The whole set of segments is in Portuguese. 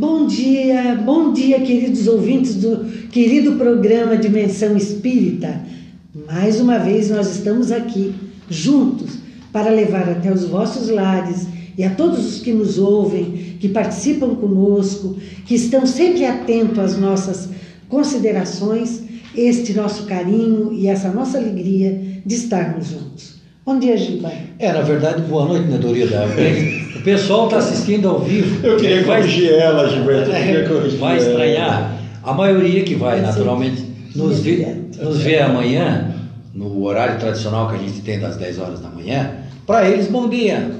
Bom dia, bom dia, queridos ouvintes do querido programa Dimensão Espírita. Mais uma vez nós estamos aqui juntos para levar até os vossos lares e a todos os que nos ouvem, que participam conosco, que estão sempre atentos às nossas considerações, este nosso carinho e essa nossa alegria de estarmos juntos. Bom dia, Giba. É, na verdade, boa noite, né, Dorida? O pessoal está assistindo ao vivo. Eu queria vai, corrigir ela, Gilberto. Eu queria corrigir vai estranhar. A maioria que vai, naturalmente, nos vê, nos vê amanhã, no horário tradicional que a gente tem das 10 horas da manhã. Para eles, bom dia.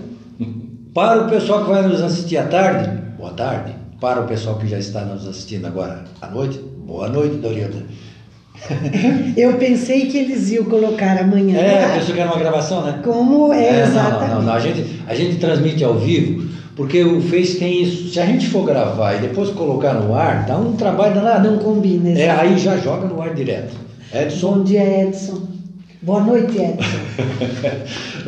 Para o pessoal que vai nos assistir à tarde, boa tarde. Para o pessoal que já está nos assistindo agora à noite, boa noite, Dorida. Eu pensei que eles iam colocar amanhã. É, pensou que era uma gravação, né? Como é, É, não, exatamente. não, não, não. A, gente, a gente transmite ao vivo, porque o Face tem isso. Se a gente for gravar e depois colocar no ar, dá um trabalho danado. Não combina, É, exato. aí já joga no ar direto. Edson, Bom dia, Edson. Boa noite, Edson.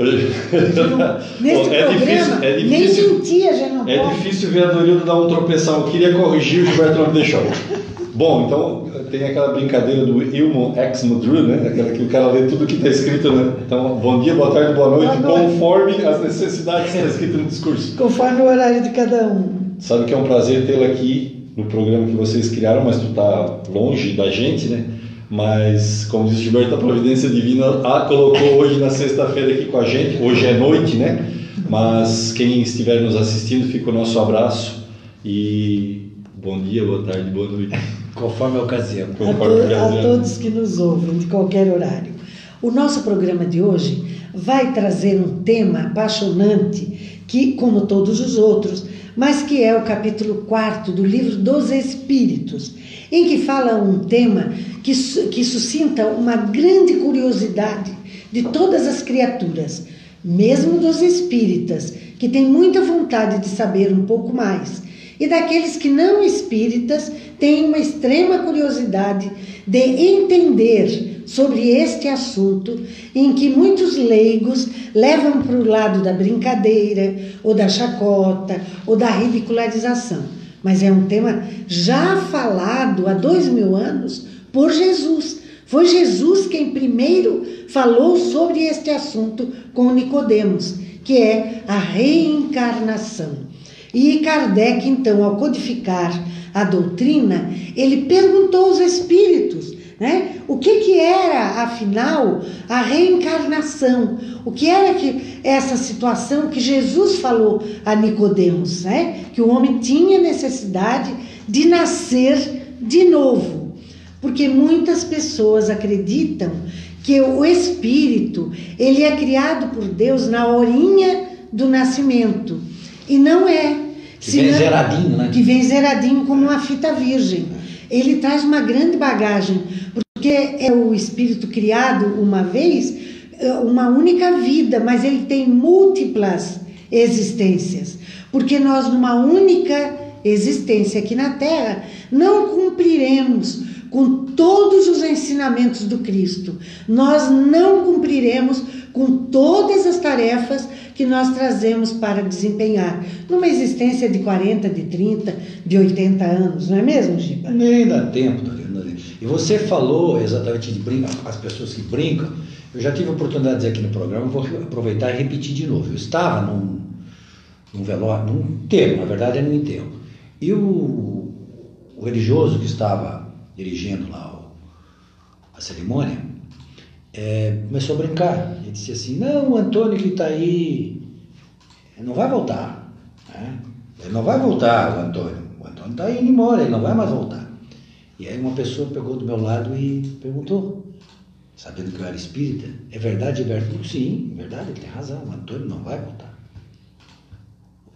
Neste Bom, é programa, difícil, é nem difícil, mentir a gente não é pode. difícil ver a Dorildo dar um tropeção. Eu queria corrigir, o Gilberto não me deixou. Bom, então tem aquela brincadeira do Ilmo ex Mudru, né? Aquela que o cara lê tudo que está escrito, né? Então, bom dia, boa tarde, boa noite, Boa noite. conforme as necessidades que está escrito no discurso. Conforme o horário de cada um. Sabe que é um prazer tê-la aqui no programa que vocês criaram, mas tu tá longe da gente, né? Mas, como o Gilberto, a providência divina a colocou hoje na sexta-feira aqui com a gente. Hoje é noite, né? Mas quem estiver nos assistindo, fica o nosso abraço e bom dia, boa tarde, boa noite. Conforme a ocasião. A, Conforme to- a todos que nos ouvem, de qualquer horário. O nosso programa de hoje vai trazer um tema apaixonante, que, como todos os outros, mas que é o capítulo 4 do livro dos Espíritos, em que fala um tema que, su- que suscita uma grande curiosidade de todas as criaturas, mesmo dos espíritas, que têm muita vontade de saber um pouco mais e daqueles que não espíritas têm uma extrema curiosidade de entender sobre este assunto em que muitos leigos levam para o lado da brincadeira, ou da chacota, ou da ridicularização. Mas é um tema já falado há dois mil anos por Jesus. Foi Jesus quem primeiro falou sobre este assunto com Nicodemos, que é a reencarnação. E Kardec, então, ao codificar a doutrina, ele perguntou aos espíritos né, o que, que era, afinal, a reencarnação, o que era que essa situação que Jesus falou a Nicodemos, né, que o homem tinha necessidade de nascer de novo, porque muitas pessoas acreditam que o espírito ele é criado por Deus na horinha do nascimento e não é. Que vem zeradinho, né? Que vem zeradinho como uma fita virgem. Ele traz uma grande bagagem, porque é o espírito criado uma vez, é uma única vida, mas ele tem múltiplas existências. Porque nós, numa única existência aqui na Terra, não cumpriremos com todos os ensinamentos do Cristo. Nós não cumpriremos com todas as tarefas que nós trazemos para desempenhar numa existência de 40, de 30, de 80 anos, não é mesmo, Giba? Nem dá tempo, Dorida. E você falou exatamente de brinca, as pessoas que brincam. Eu já tive a oportunidade de dizer aqui no programa, vou aproveitar e repetir de novo. Eu estava num, num velório, num enterro, na verdade é num enterro. E o, o religioso que estava dirigindo lá a cerimônia é, começou a brincar. Ele disse assim: Não, o Antônio que está aí não vai voltar. né? Ele não vai voltar, o Antônio. O Antônio está indo embora, ele não vai mais voltar. E aí uma pessoa pegou do meu lado e perguntou, sabendo que eu era espírita, é verdade, Gilberto? Sim, é verdade, ele tem razão, o Antônio não vai voltar.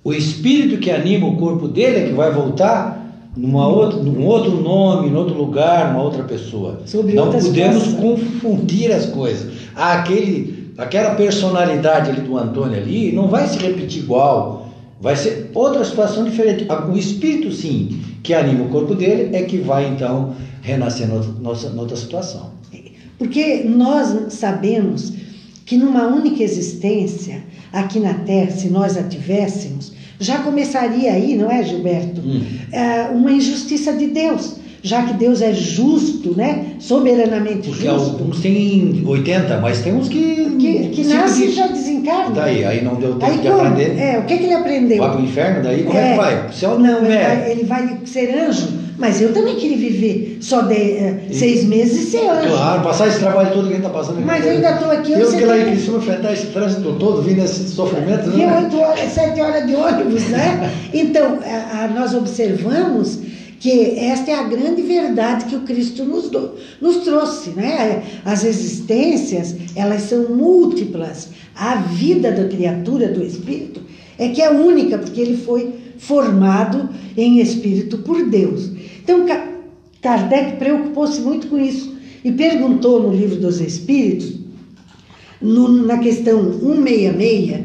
O espírito que anima o corpo dele é que vai voltar numa outra, num outro nome, em outro lugar, numa outra pessoa. Sobre não podemos confundir as coisas. Ah, aquele, aquela personalidade ali do Antônio ali não vai se repetir igual. Vai ser outra situação diferente. Ah, O espírito, sim, que anima o corpo dele, é que vai então renascer noutra, noutra situação. Porque nós sabemos que numa única existência, aqui na Terra, se nós a tivéssemos, já começaria aí, não é, Gilberto? Hum. É, uma injustiça de Deus, já que Deus é justo, né? Soberanamente Porque justo. alguns têm 80, mas tem uns que. Que, que nasce e já desencarna. Daí, aí não deu tempo Aí de como? aprender. É, o que, que ele aprendeu? Vai pro inferno, daí como é, que vai? O céu não, não, ele é. vai, ele vai ser anjo, mas eu também queria viver só de, E- seis meses e ser anjo. Claro, passar esse trabalho todo que a gente está passando aqui. Mas eu ainda estou aqui, eu Eu que lá em Criciúma enfrentar esse trânsito todo, vindo esse sofrimento, E né? oito horas, sete horas de ônibus, né? Então, a- a- nós observamos que esta é a grande verdade que o Cristo nos, do- nos trouxe, né? As existências, elas são múltiplas. A vida da criatura, do espírito, é que é única, porque ele foi formado em espírito por Deus. Então, Ka- Kardec preocupou-se muito com isso e perguntou no livro dos Espíritos no- na questão 166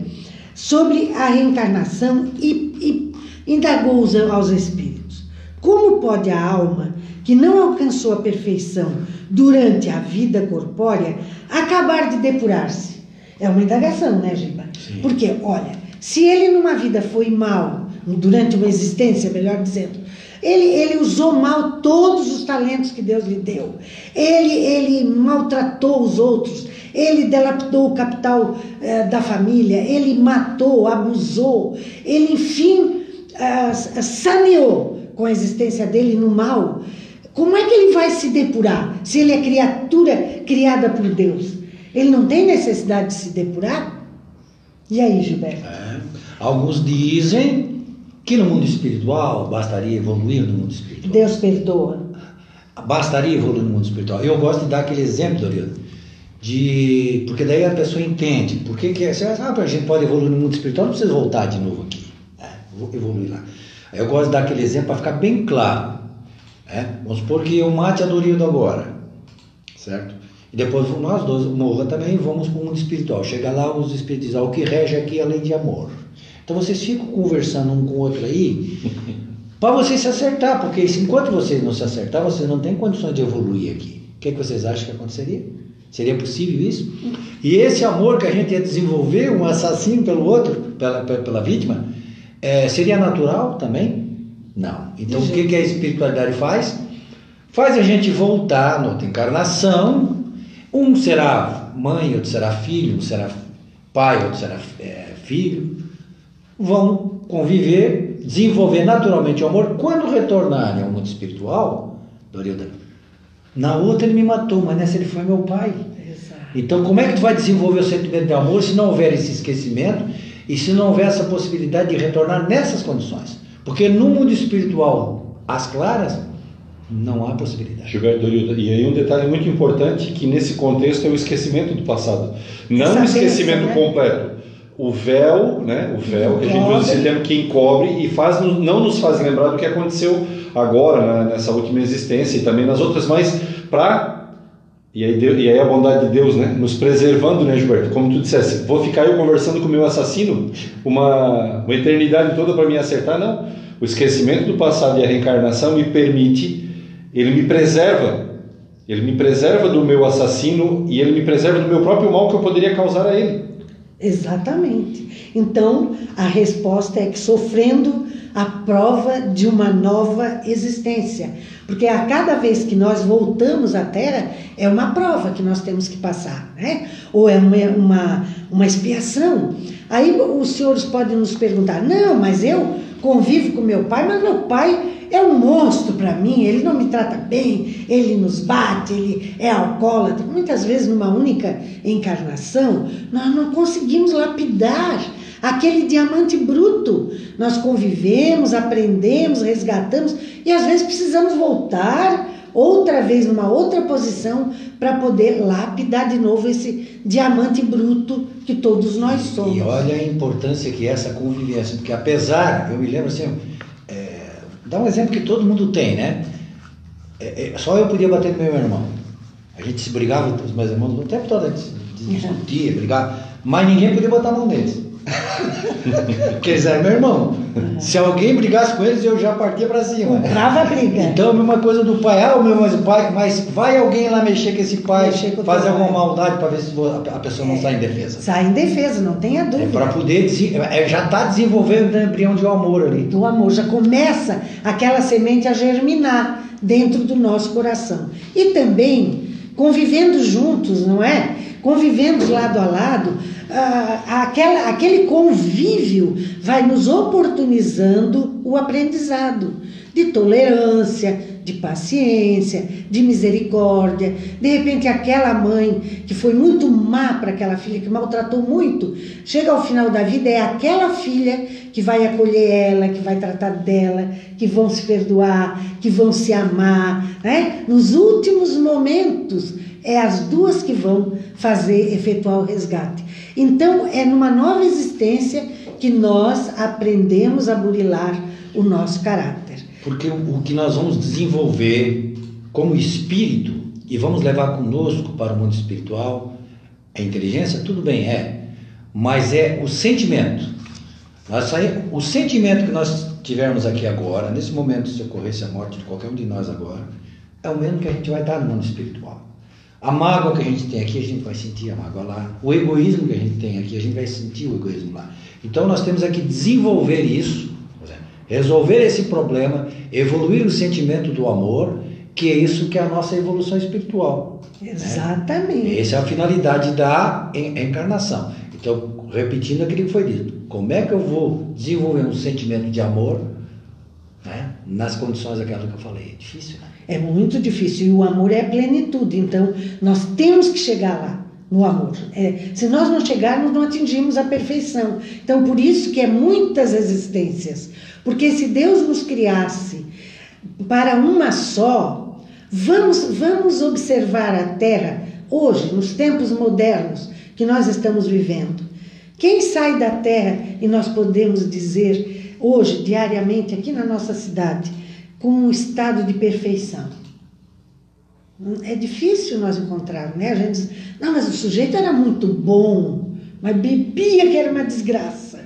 sobre a reencarnação e, e indagou os- aos espíritos. Como pode a alma, que não alcançou a perfeição durante a vida corpórea, acabar de depurar-se? É uma indagação, né, Giba? Sim. Porque, olha, se ele numa vida foi mal, durante uma existência, melhor dizendo, ele, ele usou mal todos os talentos que Deus lhe deu. Ele, ele maltratou os outros. Ele delapidou o capital eh, da família. Ele matou, abusou. Ele, enfim, ah, saneou com a existência dele no mal. Como é que ele vai se depurar se ele é criatura criada por Deus? Ele não tem necessidade de se depurar? E aí, Gilberto? É. Alguns dizem que no mundo espiritual bastaria evoluir no mundo espiritual. Deus perdoa. Bastaria evoluir no mundo espiritual. Eu gosto de dar aquele exemplo, Dorilo, de. Porque daí a pessoa entende. Por que, que é. Você ah, a gente pode evoluir no mundo espiritual, não precisa voltar de novo aqui. É, vou evoluir lá. Eu gosto de dar aquele exemplo para ficar bem claro. É? Vamos supor que eu mate a Dorildo agora. Certo? E depois nós dois, morra também, vamos para o mundo espiritual. Chega lá, os espíritos dizem, "Ah, o que rege aqui é a lei de amor. Então vocês ficam conversando um com o outro aí, para vocês se acertar, porque enquanto vocês não se acertar, vocês não têm condições de evoluir aqui. O que, é que vocês acham que aconteceria? Seria possível isso? E esse amor que a gente ia desenvolver, um assassino pelo outro, pela, pela, vítima, eh, seria natural também? Não. Então o que, que a espiritualidade faz? Faz a gente voltar na outra encarnação. Um será mãe, outro será filho, um será pai, outro será eh, filho vão conviver, desenvolver naturalmente o amor. Quando retornarem ao mundo espiritual, Dorilda, na outra ele me matou, mas nessa ele foi meu pai. Exato. Então, como é que tu vai desenvolver o sentimento de amor se não houver esse esquecimento e se não houver essa possibilidade de retornar nessas condições? Porque no mundo espiritual, às claras, não há possibilidade. Gilberto Dorilda, e aí um detalhe muito importante que nesse contexto é o esquecimento do passado. Não o esquecimento né? completo. O véu, né? O véu que a gente usa esse termo que encobre e faz, não nos faz lembrar do que aconteceu agora, né, nessa última existência e também nas outras, mas para e aí, Deus- e aí a bondade de Deus, né? Nos preservando, né, Gilberto? Como tu dissesse, vou ficar eu conversando com o meu assassino uma, uma eternidade toda para me acertar? Não. O esquecimento do passado e a reencarnação me permite, ele me preserva. Ele me preserva do meu assassino e ele me preserva do meu próprio mal que eu poderia causar a ele. Exatamente. Então, a resposta é que sofrendo a prova de uma nova existência. Porque a cada vez que nós voltamos à Terra, é uma prova que nós temos que passar, né? Ou é uma, uma, uma expiação. Aí os senhores podem nos perguntar: não, mas eu convivo com meu pai, mas meu pai é um monstro para mim, ele não me trata bem, ele nos bate, ele é alcoólatra. Muitas vezes, numa única encarnação, nós não conseguimos lapidar aquele diamante bruto. Nós convivemos, aprendemos, resgatamos e às vezes precisamos voltar outra vez numa outra posição para poder lapidar de novo esse diamante bruto que todos nós somos. E olha a importância que é essa convivência, porque apesar, eu me lembro assim, dá um exemplo que todo mundo tem, né? É, é, só eu podia bater no meu irmão. A gente se brigava, os meus irmãos, o tempo todo a gente discutia, brigava, mas ninguém podia botar a mão neles. Porque eles eram meu irmão. Se alguém brigasse com eles, eu já partia para cima. Brava briga. Então, a mesma coisa do pai, ah, o meu mas o pai, mas vai alguém lá mexer com esse pai, com fazer alguma pai. maldade para ver se a pessoa não sai em defesa. Sai em defesa, não tenha É dúvida. para poder é, já está desenvolvendo o embrião de amor ali. do amor, já começa aquela semente a germinar dentro do nosso coração. E também convivendo juntos, não é? Convivendo lado a lado, ah, aquela, aquele convívio vai nos oportunizando o aprendizado de tolerância, de paciência, de misericórdia. De repente, aquela mãe que foi muito má para aquela filha, que maltratou muito, chega ao final da vida, é aquela filha que vai acolher ela, que vai tratar dela, que vão se perdoar, que vão se amar. Né? Nos últimos momentos, é as duas que vão fazer, efetuar o resgate. Então, é numa nova existência que nós aprendemos a burilar o nosso caráter. Porque o, que nós vamos desenvolver como espírito e vamos levar conosco para o mundo espiritual, a inteligência, tudo bem, é, mas é o sentimento. O sentimento que nós tivermos aqui agora, nesse momento, se ocorresse a morte de qualquer um de nós agora, é o mesmo que a gente vai dar no mundo espiritual. A mágoa que a gente tem aqui, a gente vai sentir a mágoa lá. O egoísmo que a gente tem aqui, a gente vai sentir o egoísmo lá. Então nós temos aqui desenvolver isso, resolver esse problema, evoluir o sentimento do amor, que é isso que é a nossa evolução espiritual. Exatamente. Essa é a finalidade da en- encarnação. Então, repetindo aquilo que foi dito, como é que eu vou desenvolver um sentimento de amor né, nas condições daquela que eu falei? É difícil, né? É muito difícil e o amor é plenitude, então nós temos que chegar lá no amor. É, se nós não chegarmos, não atingimos a perfeição. Então por isso que é muitas existências, porque se Deus nos criasse para uma só, vamos vamos observar a Terra hoje, nos tempos modernos que nós estamos vivendo. Quem sai da Terra e nós podemos dizer hoje diariamente aqui na nossa cidade com um estado de perfeição. É difícil nós encontrarmos, né? A gente diz, não, mas o sujeito era muito bom, mas bebia que era uma desgraça.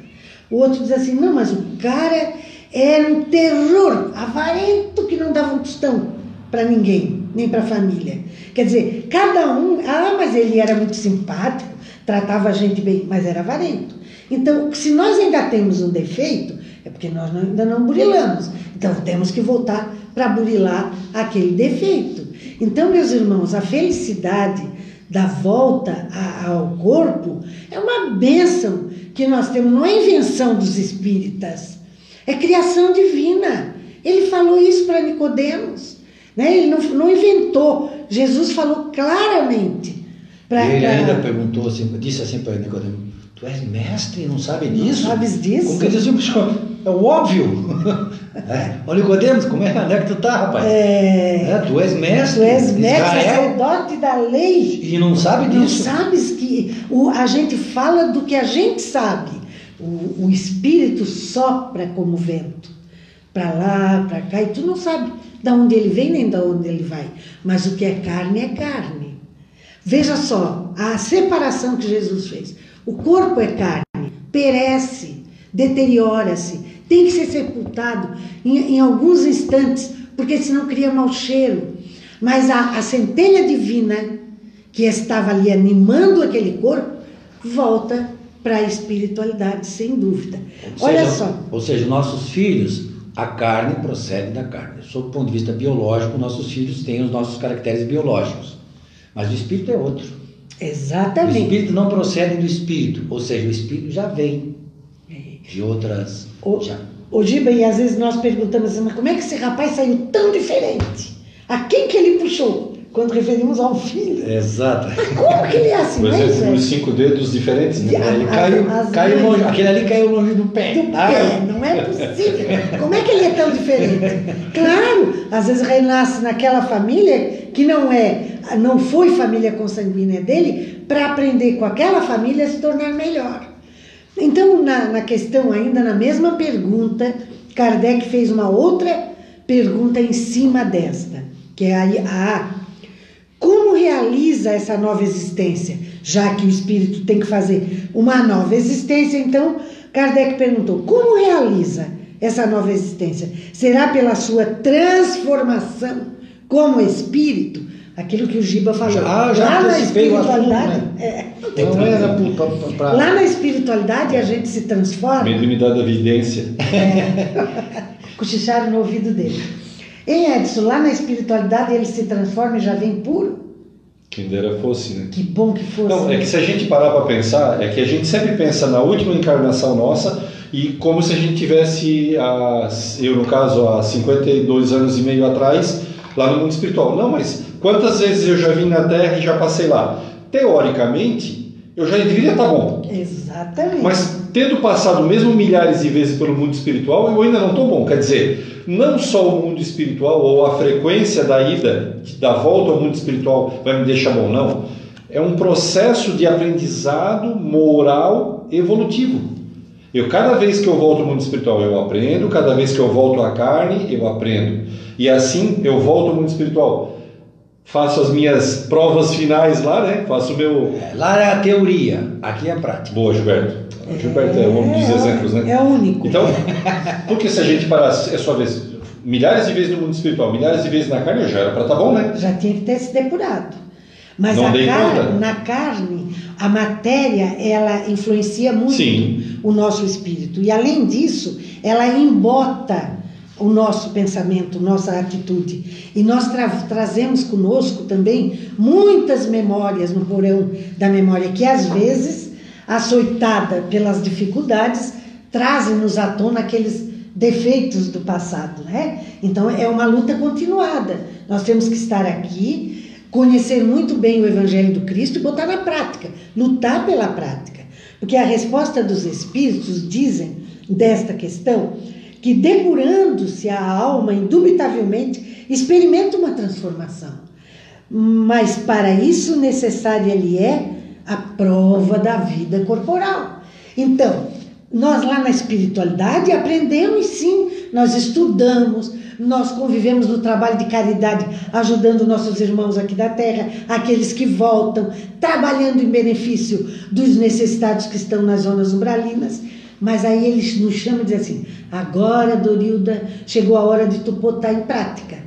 O outro diz assim, não, mas o cara era um terror, avarento que não dava um tostão para ninguém, nem para a família. Quer dizer, cada um, ah, mas ele era muito simpático, tratava a gente bem, mas era avarento. Então, se nós ainda temos um defeito, é porque nós ainda não burilamos. Então, temos que voltar para burilar aquele defeito. Então, meus irmãos, a felicidade da volta a- ao corpo é uma bênção que nós temos, não é invenção dos espíritas, é criação divina. Ele falou isso para Nicodemos, né? Ele não, não inventou. Jesus falou claramente. pra- ele ainda perguntou, assim, disse assim para Nicodemo, tu és mestre e não sabe disso? sabes disso? Como que diz assim, "Puxa, é o óbvio. é. Ô Nicodemos, como é, onde é que tu tá, rapaz? É, É, tu és mestre, tu és mestre, sacerdote da lei. e não sabe Não disso. sabes que o, a gente fala do que a gente sabe. O, o espírito sopra como vento. Para lá, para cá, e tu não sabe de onde ele vem nem de onde ele vai. Mas o que é carne é carne. Veja só, a separação que Jesus fez. O corpo é carne, perece, deteriora-se, tem que ser sepultado em, em alguns instantes, porque senão cria mau cheiro. Mas a, a centelha divina que estava ali animando aquele corpo volta para a espiritualidade, sem dúvida. Ou Olha seja, só, Ou seja, nossos filhos, a carne procede da carne. Sob o ponto de vista biológico, nossos filhos têm os nossos caracteres biológicos. Mas o espírito é outro. O exatamente. espírito não procede do espírito, ou seja, o espírito já vem de outras. O, Já. o Giba, e às vezes nós perguntamos assim, mas como é que esse rapaz saiu tão diferente? A quem que ele puxou? Quando referimos ao filho. Exato. Como que ele é assim, é, exemplo, Zé? os cinco dedos diferentes, né? Ah, Ele caiu, as caiu longe, aquele ali caiu longe do pé. do Ah, pé, não é possível. Como é que ele é tão diferente? Claro, às vezes renasce naquela família que não é, não foi família consanguínea dele, para aprender com aquela família a se tornar melhor. Então, na, na questão, ainda na mesma pergunta, Kardec fez uma outra pergunta em cima desta, que é a, a como realiza essa nova existência? já que o espírito tem que fazer uma nova existência, então Kardec perguntou: como realiza essa nova existência? Será pela sua transformação como espírito? Aquilo que o Giba falou. Já, já Lá na o assunto, espiritualidade. né? é, Não era pra, pra, pra- Lá na espiritualidade a gente se transforma. Mediunidade da evidência. Cochicharam no ouvido dele. Em Edson, lá na espiritualidade ele se transforma e já vem puro? Quem dera fosse, né? Que bom que fosse. Não, é que se a gente parar para pensar, é que a gente sempre pensa na última encarnação nossa e como se a gente tivesse, a, eu no caso, há 52 anos e meio atrás, lá no mundo espiritual. Não, mas quantas vezes eu já vim na Terra e já passei lá? Teoricamente, eu já deveria estar bom. Exatamente. Mas tendo passado mesmo milhares de vezes pelo mundo espiritual, eu ainda não estou bom. Quer dizer, não só o mundo espiritual ou a frequência da ida, da volta ao mundo espiritual vai me deixar bom, não. É um processo de aprendizado moral evolutivo. Eu cada vez que eu volto ao mundo espiritual eu aprendo, cada vez que eu volto à carne eu aprendo. E assim eu volto ao mundo espiritual. Faço as minhas provas finais lá, né? Faço o meu. É, Lá é a teoria, aqui é a prática. Boa, Gilberto. Gilberto é um dos É, exemplos, né? É o único. Então, porque se a gente parasse, é sua vez, milhares de vezes no mundo espiritual, milhares de vezes na carne, já era para estar bom, né? Já tinha que ter se depurado. Mas Não a dei car- conta. na carne, a matéria, ela influencia muito Sim. o nosso espírito. E além disso, ela embota o nosso pensamento, nossa atitude. E nós tra- trazemos conosco também muitas memórias no porão da memória, que às vezes, açoitada pelas dificuldades, trazem-nos à tona aqueles defeitos do passado, né? Então é uma luta continuada. Nós temos que estar aqui, conhecer muito bem o Evangelho do Cristo e botar na prática, lutar pela prática. Porque a resposta dos Espíritos dizem desta questão que depurando-se a alma, indubitavelmente, experimenta uma transformação. Mas para isso necessária lhe é a prova da vida corporal. Então, nós lá na espiritualidade aprendemos sim, nós estudamos, nós convivemos no trabalho de caridade, ajudando nossos irmãos aqui da terra, aqueles que voltam, trabalhando em benefício dos necessitados que estão nas zonas umbralinas. Mas aí eles nos chamam e dizem assim: agora, Dorilda, chegou a hora de tu botar em prática.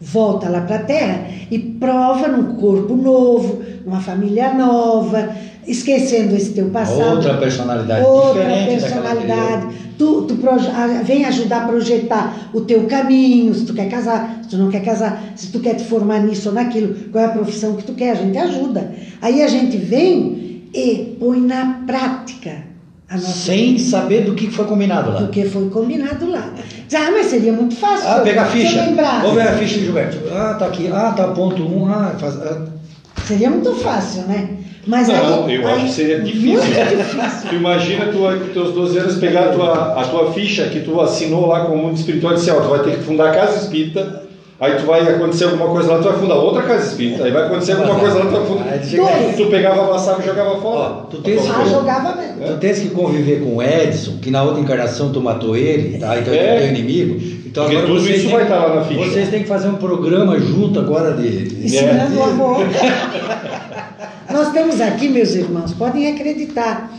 Volta lá para a terra e prova num corpo novo, numa família nova, esquecendo esse teu passado. Outra personalidade Outra diferente personalidade. Tu, tu proje- ah, vem ajudar a projetar o teu caminho, se tu quer casar, se tu não quer casar, se tu quer te formar nisso ou naquilo, qual é a profissão que tu quer, a gente ajuda. Aí a gente vem e põe na prática nossa Sem saber do que foi combinado lá. do que foi combinado lá. Ah, mas seria muito fácil. Ah, pegar a ficha. Vamos ver a ficha de Gilberto. Ah, tá aqui. Ah, tá ponto um. Ah, faz, ah. Seria muito fácil, né? Mas Não, aí, eu aí- acho que seria difícil. Muito difícil. Tu imagina tu teus 12 anos pegar a tua, a tua ficha que tu assinou lá com o mundo espiritual e dizer, ó, tu vai ter que fundar a casa espírita, aí tu vai acontecer alguma coisa lá, tu vai fundar outra casa espírita, aí vai acontecer alguma coisa lá, tu vai fundar. tu. Tu pegava, amassava e jogava Ó, fora. tu tens Tá Ah, bom. jogava mesmo. Tu tens que conviver com o Edson, que na outra encarnação tu matou ele, tá? então É. ele é teu inimigo. Então Porque agora tudo vocês isso têm- vai estar lá na ficha. Vocês têm que fazer um programa junto agora de. de- Ensinando É. o amor. Nós estamos aqui, meus irmãos, podem acreditar.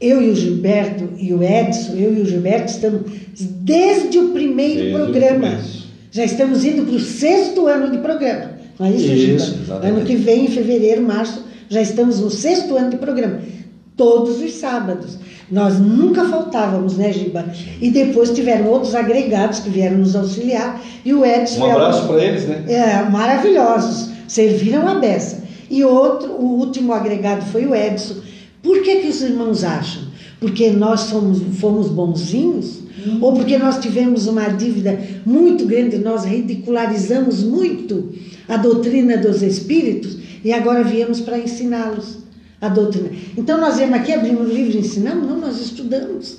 Eu e o Gilberto e o Edson, eu e o Gilberto estamos desde o primeiro Desde o programa. começo. Já estamos indo para o sexto ano de programa. Não é isso, Isso, Giba? exatamente. Ano que vem, em fevereiro, março, já estamos no sexto ano de programa. Todos os sábados. Nós nunca faltávamos, né, Giba? E depois tiveram outros agregados que vieram nos auxiliar. E o Edson Um é abraço para eles, né? é, maravilhosos, serviram a beça. E outro, o último agregado foi o Edson. Por que, que os irmãos acham? Porque nós somos, fomos bonzinhos? Ou porque nós tivemos uma dívida muito grande, nós ridicularizamos muito a doutrina dos espíritos e agora viemos para ensiná-los a doutrina. Então nós viemos aqui, abrimos o livro e ensinamos? Não, nós estudamos.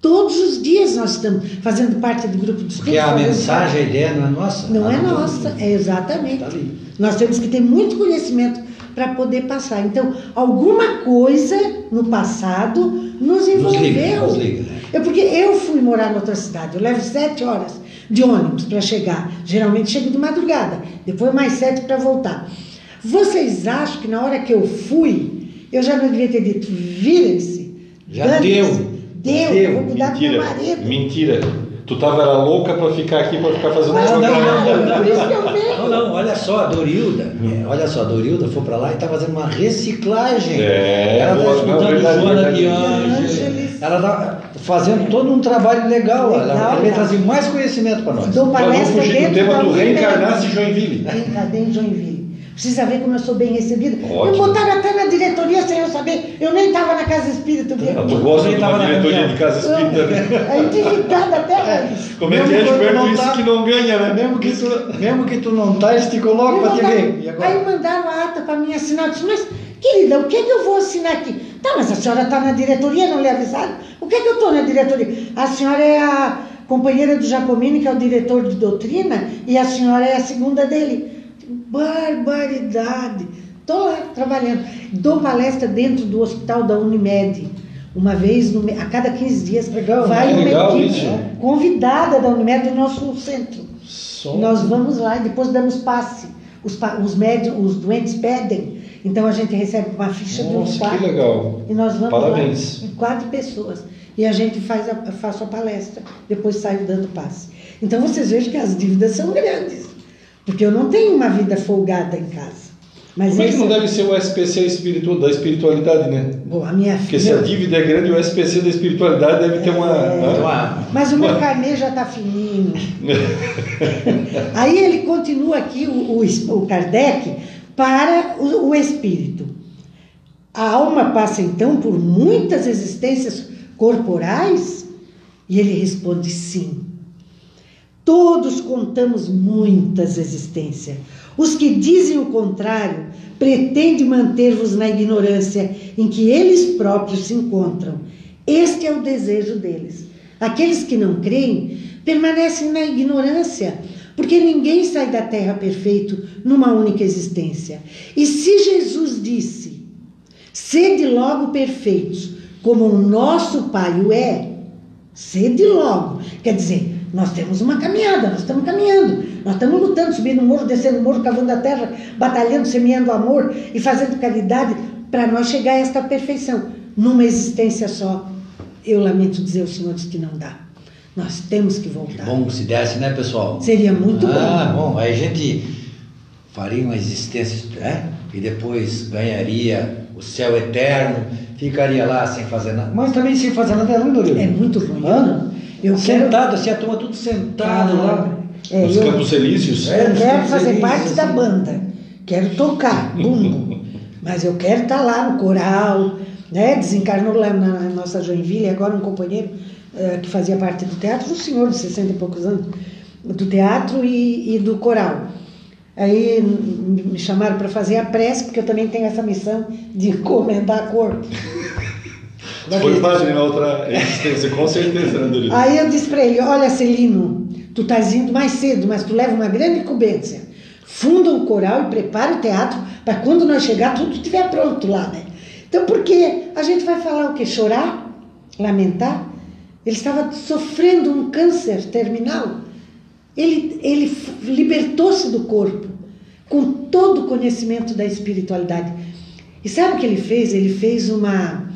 Todos os dias nós estamos fazendo parte do grupo de estudo. Porque a mensagem, a ideia não é nossa. não é nossa, é exatamente. Tá. Nós temos que ter muito conhecimento para poder passar. Então, alguma coisa no passado nos Nos envolveu. liga, nos liga, né? É porque eu fui morar em outra cidade. Eu levo sete horas de ônibus para chegar. Geralmente chego de madrugada. Depois mais sete para voltar. Vocês acham que na hora que eu fui, Eu já não devia ter dito, virem-se. Já deu. Deu, Deu. eu vou cuidar do meu Mentira. marido. Mentira. Tu tava era louca pra ficar aqui, pra ficar fazendo Ah, essa não, não, programa. não, não, Por isso que eu venho. Não, não, olha só, a Dorilda, é, olha só, a Dorilda foi pra lá e tá fazendo uma reciclagem. É, ela tá boa, não, escutando Joana de Ângeles. Ângeles. Ela tá fazendo todo um trabalho legal. ela, Legal, ela vai trazer mais conhecimento para nós. Dou não palestra fugir do dentro tema do reencarnar-se Joinville. Reencarnei em Joinville. Precisa ver como eu sou bem recebida. Me Ótimo. botaram até na diretoria sem eu saber. Eu nem estava na casa espírita. viu? Ah, Tu gosta de uma na diretoria de casa espírita, né? É endividada até mais. Como é que é, Gilberto? Isso tá- que não ganha, né? Mesmo que tu, mesmo que tu não tá, eles te colocam para te ver. Aí mandaram a ata para mim assinar. Eu disse, mas, querida, o que, é que eu vou assinar aqui? Tá, mas a senhora está na diretoria, não lhe avisaram? O que é que eu estou na diretoria? A senhora é a companheira do Jacomini, que é o diretor de doutrina, e a senhora é a segunda dele. Barbaridade! Estou lá trabalhando. Dou palestra dentro do hospital da Unimed. Uma vez, no a cada 15 dias, Legal, vai uma Legal equipe isso. convidada da Unimed do nosso centro. Nós vamos lá e depois damos passe. Os, os médicos, os doentes pedem. Então a gente recebe uma ficha de um Nossa, quarto. que legal. E nós vamos Parabéns. lá, quatro pessoas. E a gente faz a, faço a palestra, depois saio dando passe. Então vocês vejam que as dívidas são grandes. Porque eu não tenho uma vida folgada em casa. Mas Como é que não deve ser o SPC espiritu- da espiritualidade, né? Bom, a minha Porque se a dívida é grande, o SPC da espiritualidade deve ter uma. É. Ah, Mas o meu carnê já está fininho. Aí ele continua aqui, o, o, o Kardec, para o, o espírito. A alma passa então por muitas existências corporais? E ele responde sim. Todos contamos muitas existências. Os que dizem o contrário pretendem manter-vos na ignorância em que eles próprios se encontram. Este é o desejo deles. Aqueles que não creem permanecem na ignorância, porque ninguém sai da terra perfeito numa única existência. E se Jesus disse: Sede logo perfeitos, como o nosso Pai o é, sede logo. Quer dizer, nós temos uma caminhada, nós estamos caminhando, nós estamos lutando, subindo o morro, descendo o morro, cavando a terra, batalhando, semeando amor e fazendo caridade para nós chegar a esta perfeição, numa existência só. Eu lamento dizer aos senhores que não dá. Nós temos que que voltar. bom se desse, né, pessoal? Seria muito ah, bom. bom. Aí a gente faria uma existência, né? E depois ganharia o céu eterno, ficaria lá sem fazer nada. Mas também sem fazer nada é ruim. É muito ruim. Hã? Eu quero- Sentado, assim, a turma tudo sentado lá. É, Nos eu- Campos Elíseos. É. Eu quero fazer parte da assim. banda, quero tocar, bumbo, mas eu quero estar lá no coral, né? Desencarnou lá na nossa Joinville, agora um companheiro eh, que fazia parte do teatro, um senhor de 60 e poucos anos, do teatro e, e do coral. Aí m- me chamaram para fazer a prece, porque eu também tenho essa missão de encomendar corpo. Foi padre na outra existência, com certeza, né? Aí eu disse para ele: Olha, Celino, tu estás indo mais cedo, mas tu leva uma grande incumbência. Funda um coral e prepara o teatro para quando nós chegar tudo estiver pronto lá, né? Então, porque a gente vai falar o quê? Chorar? Lamentar? Ele estava sofrendo um câncer terminal. Ele, ele libertou-se do corpo com todo o conhecimento da espiritualidade. E sabe o que ele fez? Ele fez uma,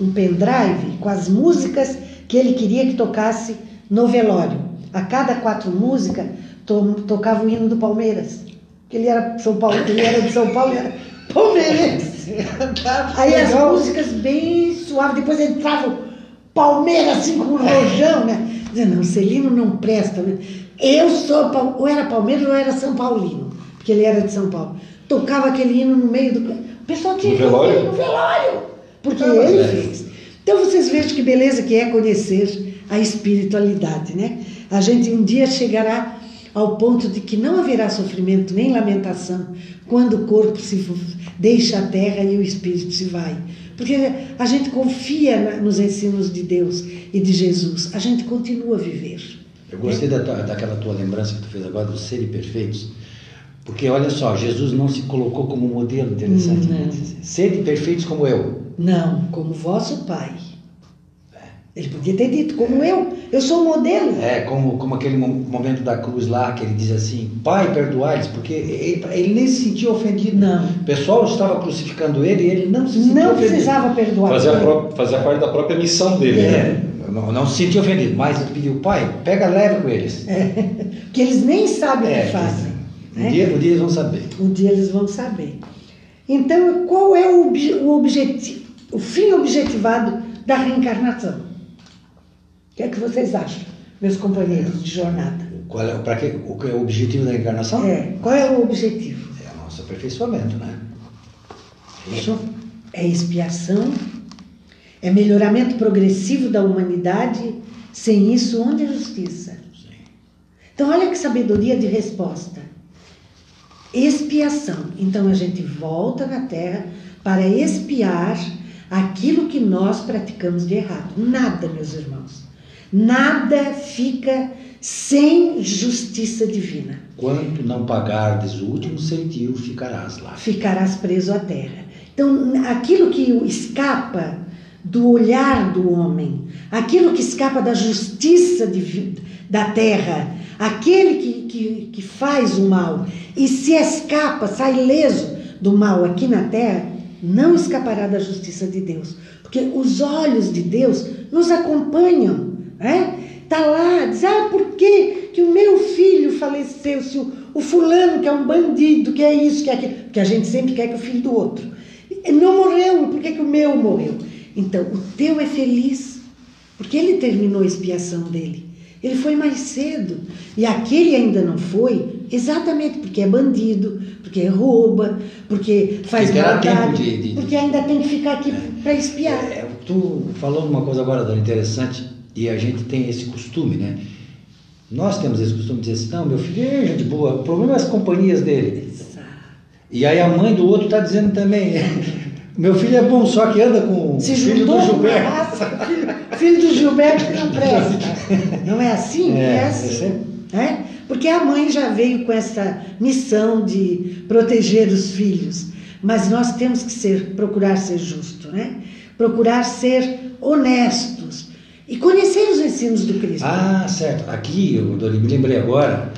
um pendrive com as músicas que ele queria que tocasse no velório. A cada quatro músicas to, tocava o hino do Palmeiras. Que Ele era, São Paulo, ele era de São Paulo e era palmeirense. Aí as músicas bem suaves, depois entrava o Palmeiras assim com um rojão, né? Dizendo, não, Celino não presta. né? Eu sou, ou era Palmeiras ou era São Paulino, porque ele era de São Paulo. Tocava aquele hino no meio do. O pessoal tinha No que velório? no velório, porque ele é. fez. Então vocês vejam que beleza que é conhecer a espiritualidade, né? A gente um dia chegará ao ponto de que não haverá sofrimento nem lamentação quando o corpo se deixa a terra e o espírito se vai. Porque a gente confia nos ensinos de Deus e de Jesus. A gente continua a viver. Eu gostei da tua- daquela tua lembrança que tu fez agora dos serem perfeitos. Porque olha só, Jesus não se colocou como modelo interessante. né? Não. Sede perfeitos como eu. Não, como vosso Pai. Ele podia ter dito, como eu, eu sou o modelo. É, como, como aquele mo- momento da cruz lá, que ele diz assim, Pai, perdoai-lhes, porque ele, ele nem se sentia ofendido. Não. O pessoal estava crucificando ele e ele não se sentia Não ofendido. precisava perdoar. Fazia, pró- fazia parte da própria missão dele. né? É, não, não se sentia ofendido, mas ele pediu, pai, pega leve com eles. Que eles nem sabem o É, que fazem. Um né? dia, um dia eles vão saber. Um dia eles vão saber. Então, qual é o, obje- o objetivo, o fim objetivado da reencarnação? O que é que vocês acham, meus companheiros de jornada? Qual é, pra quê? o que é o objetivo da encarnação? É, qual é o objetivo? É o nosso aperfeiçoamento, né? Isso? É expiação, é melhoramento progressivo da humanidade. Sem isso, onde a justiça? Sim. Então, olha que sabedoria de resposta. Expiação. Então, a gente volta na Terra para expiar aquilo que nós praticamos de errado. Nada, meus irmãos. Nada fica sem justiça divina. Quanto não pagardes o último centil, ficarás lá. Ficarás preso à terra. Então, aquilo que escapa do olhar do homem, aquilo que escapa da justiça divi- da terra, aquele que, que, que faz o mal e se escapa, sai ileso do mal aqui na terra, não escapará da justiça de Deus. Porque os olhos de Deus nos acompanham. Né? Tá lá, diz, ah, por que, que o meu filho faleceu? Se o, o fulano que é um bandido, que é isso, que é aquilo. Porque a gente sempre quer que o filho do outro. Não morreu, por que, que o meu morreu? Então, o teu é feliz, porque ele terminou a expiação dele. Ele foi mais cedo. E aquele ainda não foi, exatamente porque é bandido, porque rouba, porque faz Porque maldade, tempo de- de- porque ainda tem que ficar aqui para espiar. É, tu falou uma coisa agora, Dona, interessante, e a gente tem esse costume, né? Nós temos esse costume de dizer assim, não, meu filho é gente boa, o problema é as companhias dele. E aí a mãe do outro está dizendo também, meu filho é bom, só que anda com o Se filho juntou do Gilberto. Filho, do Gilberto que não presta. Não é assim? É, É, é assim. né? Porque a mãe já veio com essa missão de proteger os filhos. Mas nós temos que ser, procurar ser justo, né? Procurar ser honestos e conhecer os ensinos do Cristo. Ah, certo. Aqui, eu Dona, me lembrei agora,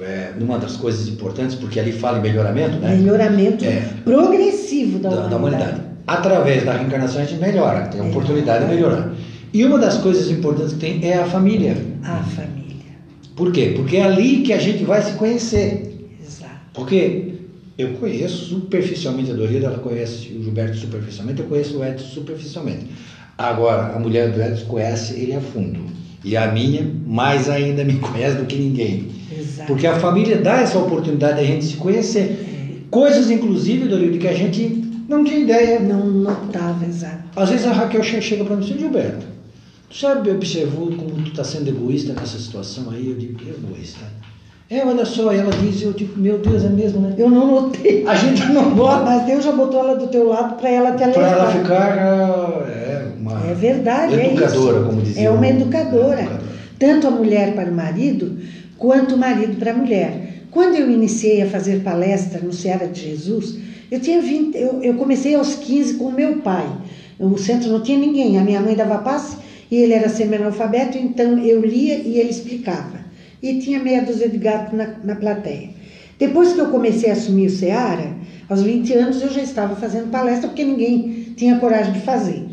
é, numa das coisas importantes, porque ali fala em melhoramento, né? Melhoramento É. progressivo da, da, da humanidade. humanidade. Através da reencarnação a gente melhora, tem a oportunidade de melhorar. E uma das coisas importantes que tem é a família. A família. Por quê? Porque é ali que a gente vai se conhecer. Exato. Porque eu conheço superficialmente a Dorida, ela conhece o Gilberto superficialmente, eu conheço o Edson superficialmente. Agora, a mulher do Edson conhece ele a fundo. E a minha, mais ainda, me conhece do que ninguém. Exato. Porque a família dá essa oportunidade da gente se conhecer. Coisas, inclusive, Dorida, que a gente não tinha ideia. Não notava, exato. Às vezes a Raquel che- chega para mim e diz, Gilberto, sabe, observou como tu está sendo egoísta nessa situação aí? Eu digo, egoísta? É, olha só, ela diz, eu digo, meu Deus, é mesmo, né? Eu não notei. A gente não bota Mas Deus já botou ela do teu lado para ela te para alertar. ela ficar ah, é, uma É verdade, é educadora, isso. como dizia. É uma educadora. educadora. Tanto a mulher para o marido, quanto o marido para a mulher. Quando eu iniciei a fazer palestra no Seara de Jesus, eu tinha 20, eu, eu comecei aos 15 com o meu pai. O centro não tinha ninguém, a minha mãe dava passe e ele era semi-analfabeto, então eu lia e ele explicava. E tinha meia dúzia de gatos na, na plateia. Depois que eu comecei a assumir o Seara, aos 20 anos eu já estava fazendo palestra porque ninguém tinha coragem de fazer.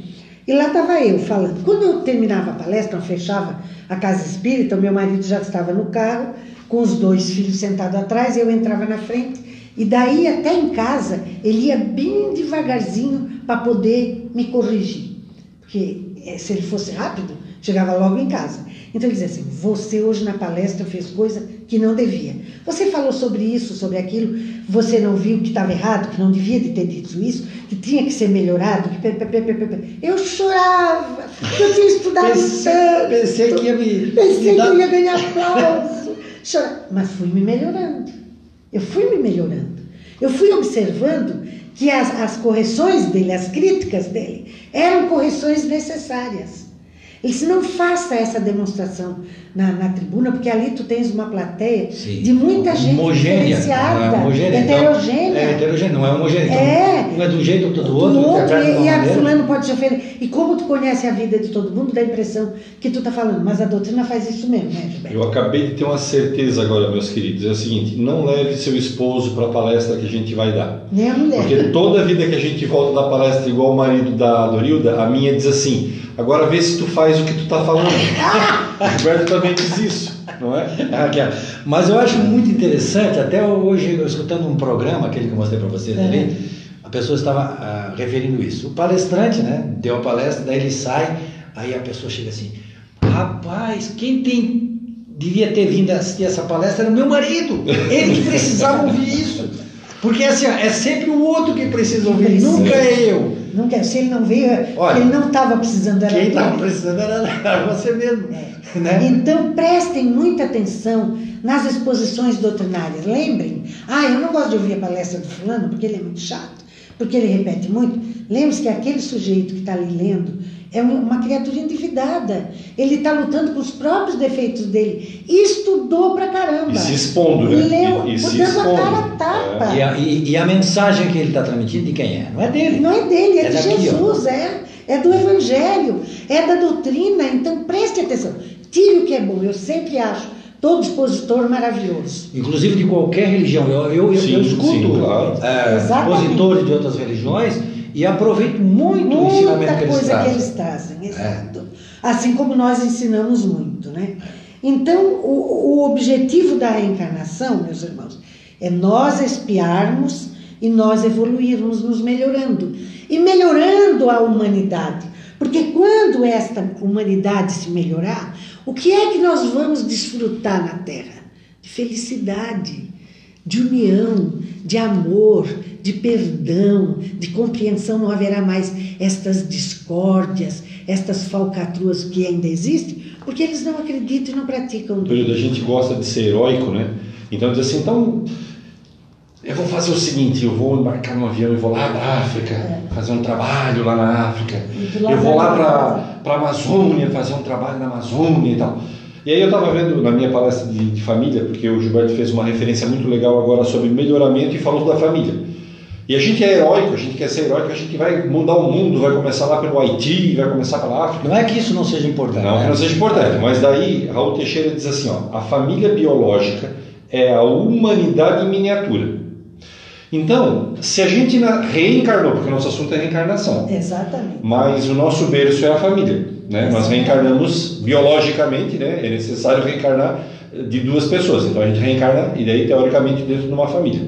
E lá estava eu falando. Quando eu terminava a palestra, eu fechava a casa espírita, o meu marido já estava no carro, com os dois filhos sentados atrás, eu entrava na frente. E daí até em casa, ele ia bem devagarzinho para poder me corrigir. Porque se ele fosse rápido, chegava logo em casa. Então ele dizia assim: Você hoje na palestra fez coisa que não devia. Você falou sobre isso, sobre aquilo, você não viu que estava errado, que não devia de ter dito isso, que tinha que ser melhorado. Que... Eu chorava, eu tinha estudado Pensei, tanto. pensei que ia me. Pensei me dar- que eu ia ganhar aplauso. Chora- Mas fui me melhorando. Eu fui me melhorando. Eu fui observando que as, as correções dele, as críticas dele, eram correções necessárias. Ele disse, não faça essa demonstração na, na tribuna, porque ali tu tens uma plateia Sim. de muita gente homogênea. diferenciada, É homogênea, então, heterogênea. é heterogêneo, não é homogêneo. Então, É. Um é de um jeito, outro do do outro. outro, interpreta de e, e a fulano pode se ofender. E como tu conhece a vida de todo mundo, dá a impressão que tu tá falando, mas a doutrina faz isso mesmo, né, Gilberto? Eu acabei de ter uma certeza agora, meus queridos. É o seguinte: não leve seu esposo para a palestra que a gente vai dar. Nem a mulher. Porque toda vida que a gente volta da palestra igual o marido da Dorilda, a minha diz assim: agora vê se tu faz o que tu tá falando. o Gilberto também diz isso, não é? Ah, Raquel, Mas eu acho muito interessante, até hoje, eu escutando um programa, aquele que eu mostrei para vocês É. ali, a pessoa estava ah, referindo isso. O palestrante, né, deu a palestra, daí ele sai, aí a pessoa chega assim, rapaz, quem tem, devia ter vindo assistir essa palestra era o meu marido, ele que precisava ouvir isso. Porque assim, é sempre o outro que precisa ouvir, nunca é eu. Não quer, se ele não veio, é Olha, ele não estava precisando era Quem estava precisando era, era você mesmo. É. Né? Então prestem muita atenção nas exposições doutrinárias. Lembrem, ah, eu não gosto de ouvir a palestra do fulano porque ele é muito chato, porque ele repete muito. Lembre-se que aquele sujeito que está ali lendo é um- uma criatura endividada. Ele está lutando com os próprios defeitos dele. E estudou pra caramba. E se expondo, né? Leu, E, e se dando a expondo. cara tapa. E a, e- e a mensagem que ele está transmitindo de quem é? Não é dele. Não é dele, é, É de daqui, ó. Jesus, é. É do Evangelho, é da doutrina. Então preste atenção. Tire o que é bom. Eu sempre acho todo expositor maravilhoso. Inclusive de qualquer religião. Eu, eu, Sim, eu escuto sim, claro. é, Exatamente. expositores de outras religiões e aproveito muito, o ensinamento Muita que eles coisa que eles trazem, exato. Assim como nós ensinamos muito, né? Então, o, o objetivo da reencarnação, meus irmãos, é nós espiarmos e nós evoluirmos, nos melhorando. E melhorando a humanidade. Porque quando esta humanidade se melhorar, o que é que nós vamos desfrutar na Terra? De felicidade, de união, de amor, de perdão, de compreensão. Não haverá mais estas discórdias, estas falcatruas que ainda existem, porque eles não acreditam e não praticam. período a gente gosta de ser heróico, né? Então diz assim, então eu vou fazer o seguinte, eu vou embarcar num avião e vou lá para África, fazer um trabalho lá na África. Eu vou lá para para Amazônia fazer um trabalho na Amazônia e tal. E aí eu estava vendo na minha palestra de, de família, porque o Gilberto fez uma referência muito legal agora sobre melhoramento e falou da família. E a gente é heróico, a gente quer ser heróico, a gente vai mudar o mundo, vai começar lá pelo Haiti, vai começar pela África. Não é que isso não seja importante. Não né? que não seja importante, mas daí Raul Teixeira diz assim: ó, a família biológica é a humanidade em miniatura. Então, se a gente reencarnou, porque o nosso assunto é reencarnação, Exatamente. mas o nosso berço é a família, né? Nós reencarnamos biologicamente, né? É necessário reencarnar de duas pessoas, então a gente reencarna e daí teoricamente dentro de uma família.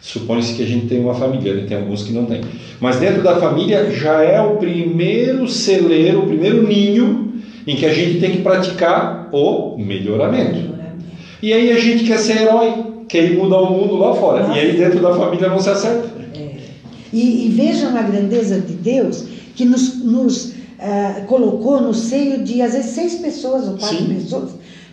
Supõe-se que a gente tem uma família, né? tem alguns que não tem. Mas dentro da família já é o primeiro celeiro, o primeiro ninho em que a gente tem que praticar o melhoramento. E aí a gente quer ser herói, quer ir mudar o mundo lá fora. E aí dentro da família não se acerta. E, e vejam a grandeza de Deus que nos, nos ah, colocou no seio de, às vezes, seis pessoas ou quatro Sim. pessoas,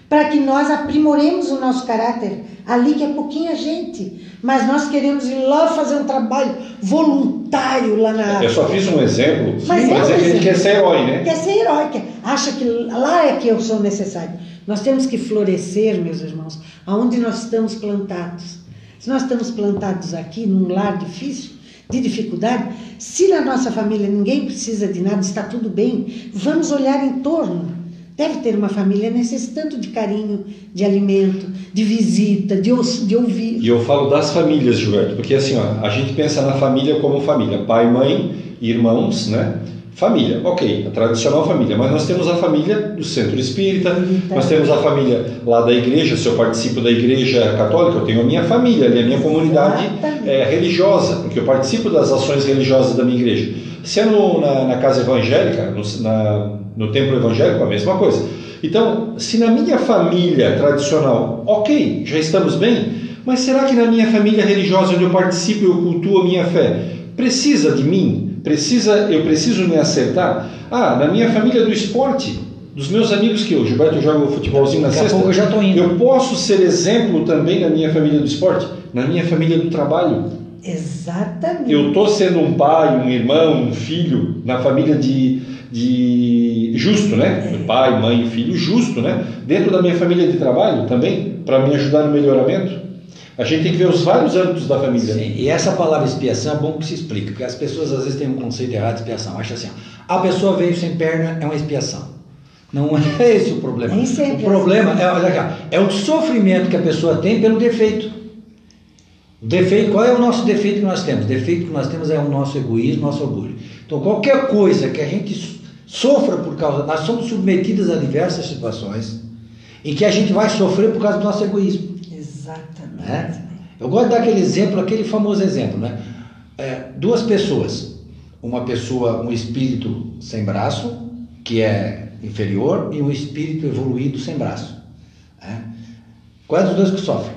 para que nós aprimoremos o nosso caráter ali, que é pouquinha gente. Mas nós queremos ir lá fazer um trabalho voluntário lá na Eu só fiz um exemplo, Mas mas, é um a gente quer ser herói, né? Quer ser herói, quer- acha que lá é que eu sou necessário. Nós temos que florescer, meus irmãos, aonde nós estamos plantados. Se nós estamos plantados aqui, num lar difícil, de dificuldade, se na nossa família ninguém precisa de nada, está tudo bem, vamos olhar em torno. Deve ter uma família necessitando de carinho, de alimento, de visita, de, de ouvir. E eu falo das famílias, Gilberto, porque assim, ó, a gente pensa na família como família, pai, mãe, irmãos, né? Família, ok, a tradicional família, mas nós temos a família do centro espírita, Eita. nós temos a família lá da igreja, se eu participo da igreja católica, eu tenho a minha família ali, a minha comunidade é, religiosa, porque eu participo das ações religiosas da minha igreja. Se é no- na, na casa evangélica, no, na- no templo evangélico, a mesma coisa. Então, se na minha família tradicional, ok, já estamos bem, mas será que na minha família religiosa, onde eu participo e eu cultuo a minha fé, precisa de mim? Precisa, eu preciso me acertar? Ah, na minha família do esporte, dos meus amigos que eu, Gilberto, joga futebolzinho na Daqui sexta. eu já tô indo. Eu posso ser exemplo também na minha família do esporte, na minha família do trabalho. Exatamente. Eu estou sendo um pai, um irmão, um filho na família de, de justo, né? Pai, mãe, filho justo, né? Dentro da minha família de trabalho também, para me ajudar no melhoramento. A gente tem que ver os vários âmbitos da família. Sim, e essa palavra expiação é bom que se explique, porque as pessoas às vezes têm um conceito errado de expiação. Acha assim, ó, a pessoa veio sem perna é uma expiação. Não é esse o problema. Nem sempre o problema é, olha cá, é o sofrimento que a pessoa tem pelo defeito. O defeito, qual é o nosso defeito que nós temos? O defeito que nós temos é o nosso egoísmo, nosso orgulho. Então, qualquer coisa que a gente sofra por causa, nós somos submetidos a diversas situações em que a gente vai sofrer por causa do nosso egoísmo. Exatamente. Né? Eu gosto daquele exemplo, aquele famoso exemplo, né? É, duas pessoas, uma pessoa, um espírito sem braço, que é inferior, e um espírito evoluído sem braço. Né? Qual é dos dois que sofre?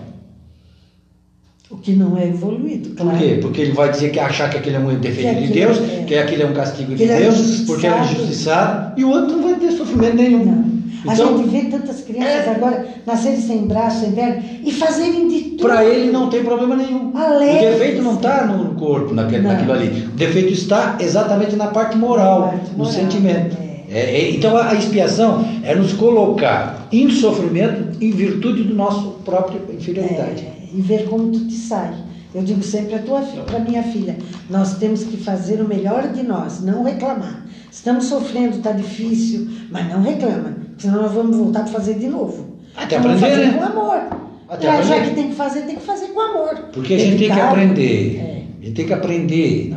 O que não é evoluído, claro. Por quê? Porque ele vai dizer que achar que aquele é um defeito de Deus, é- que aquele é um castigo de é Deus, injustiçado. porque ele é injustiçado, e o outro não vai ter sofrimento nenhum. Não. A Então, gente vê tantas crianças É. agora nascerem sem braço, sem perna e fazerem de tudo. para ele não tem problema nenhum. Alegres. O defeito não está no corpo, naquele, Não. naquilo ali. O defeito está exatamente na parte moral, Na parte no moral, sentimento. é. É, é, então a, a expiação é nos colocar em sofrimento em virtude do nosso próprio inferioridade. É, e ver como tu te sai. Eu digo sempre a para minha filha, nós temos que fazer o melhor de nós, não reclamar. Estamos sofrendo, está difícil, mas não reclama, senão nós vamos voltar para fazer de novo. Até vamos aprender, fazer né? com amor. Até já, já que tem que fazer, tem que fazer com amor. Porque a gente tem que aprender. É. A gente tem que aprender.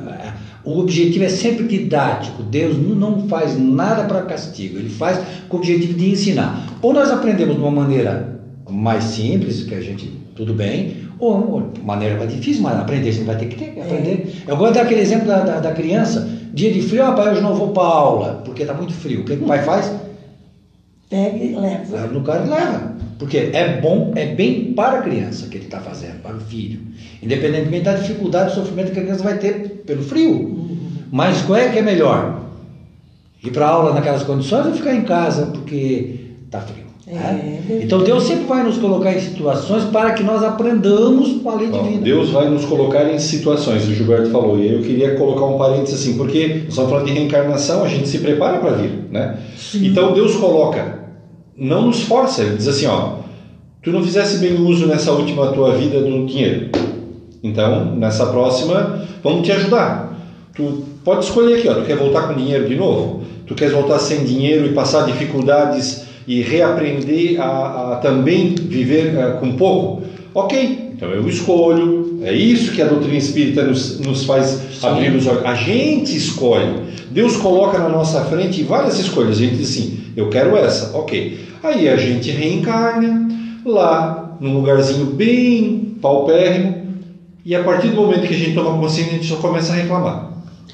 O objetivo é sempre didático. Deus não- faz nada para castigo. Ele faz com o objetivo de ensinar. Ou nós aprendemos de uma maneira mais simples, que a gente, tudo bem, ou uma maneira mais difícil, mas aprender a gente vai ter que ter que aprender. Eu gosto daquele exemplo da, da, da criança, dia de frio, ah, pai, hoje não vou para aula, porque está muito frio. O que, que o pai faz? Pega e leva. Leva no carro e leva. Porque é bom, é bem para a criança que ele está fazendo, para o filho. Independentemente da dificuldade, do sofrimento que a criança vai ter pelo frio. Mas qual é que é melhor? Ir para aula naquelas condições ou ficar em casa porque está frio? É, né? é Então Deus sempre vai nos colocar em situações para que nós aprendamos com a lei Ó, divina. Deus vai nos colocar em situações, o Gilberto falou, e eu queria colocar um parênteses assim, porque nós estamos falando de reencarnação, a gente se prepara para vir, né? Então Deus coloca, não nos força, ele diz assim, ó, tu não fizesse bem uso nessa última tua vida do dinheiro, então nessa próxima vamos te ajudar. Tu pode escolher aqui, ó, tu quer voltar com dinheiro de novo? Tu queres voltar sem dinheiro e passar dificuldades e reaprender a, a também viver eh, com pouco? Ok, então eu escolho. É isso que a doutrina espírita nos, nos faz Sim. abrir os olhos. A gente escolhe. Deus coloca na nossa frente várias escolhas. A gente diz assim: eu quero essa, ok. Aí a gente reencarna lá num lugarzinho bem paupérrimo. E a partir do momento que a gente toma consciência, a gente só começa a reclamar.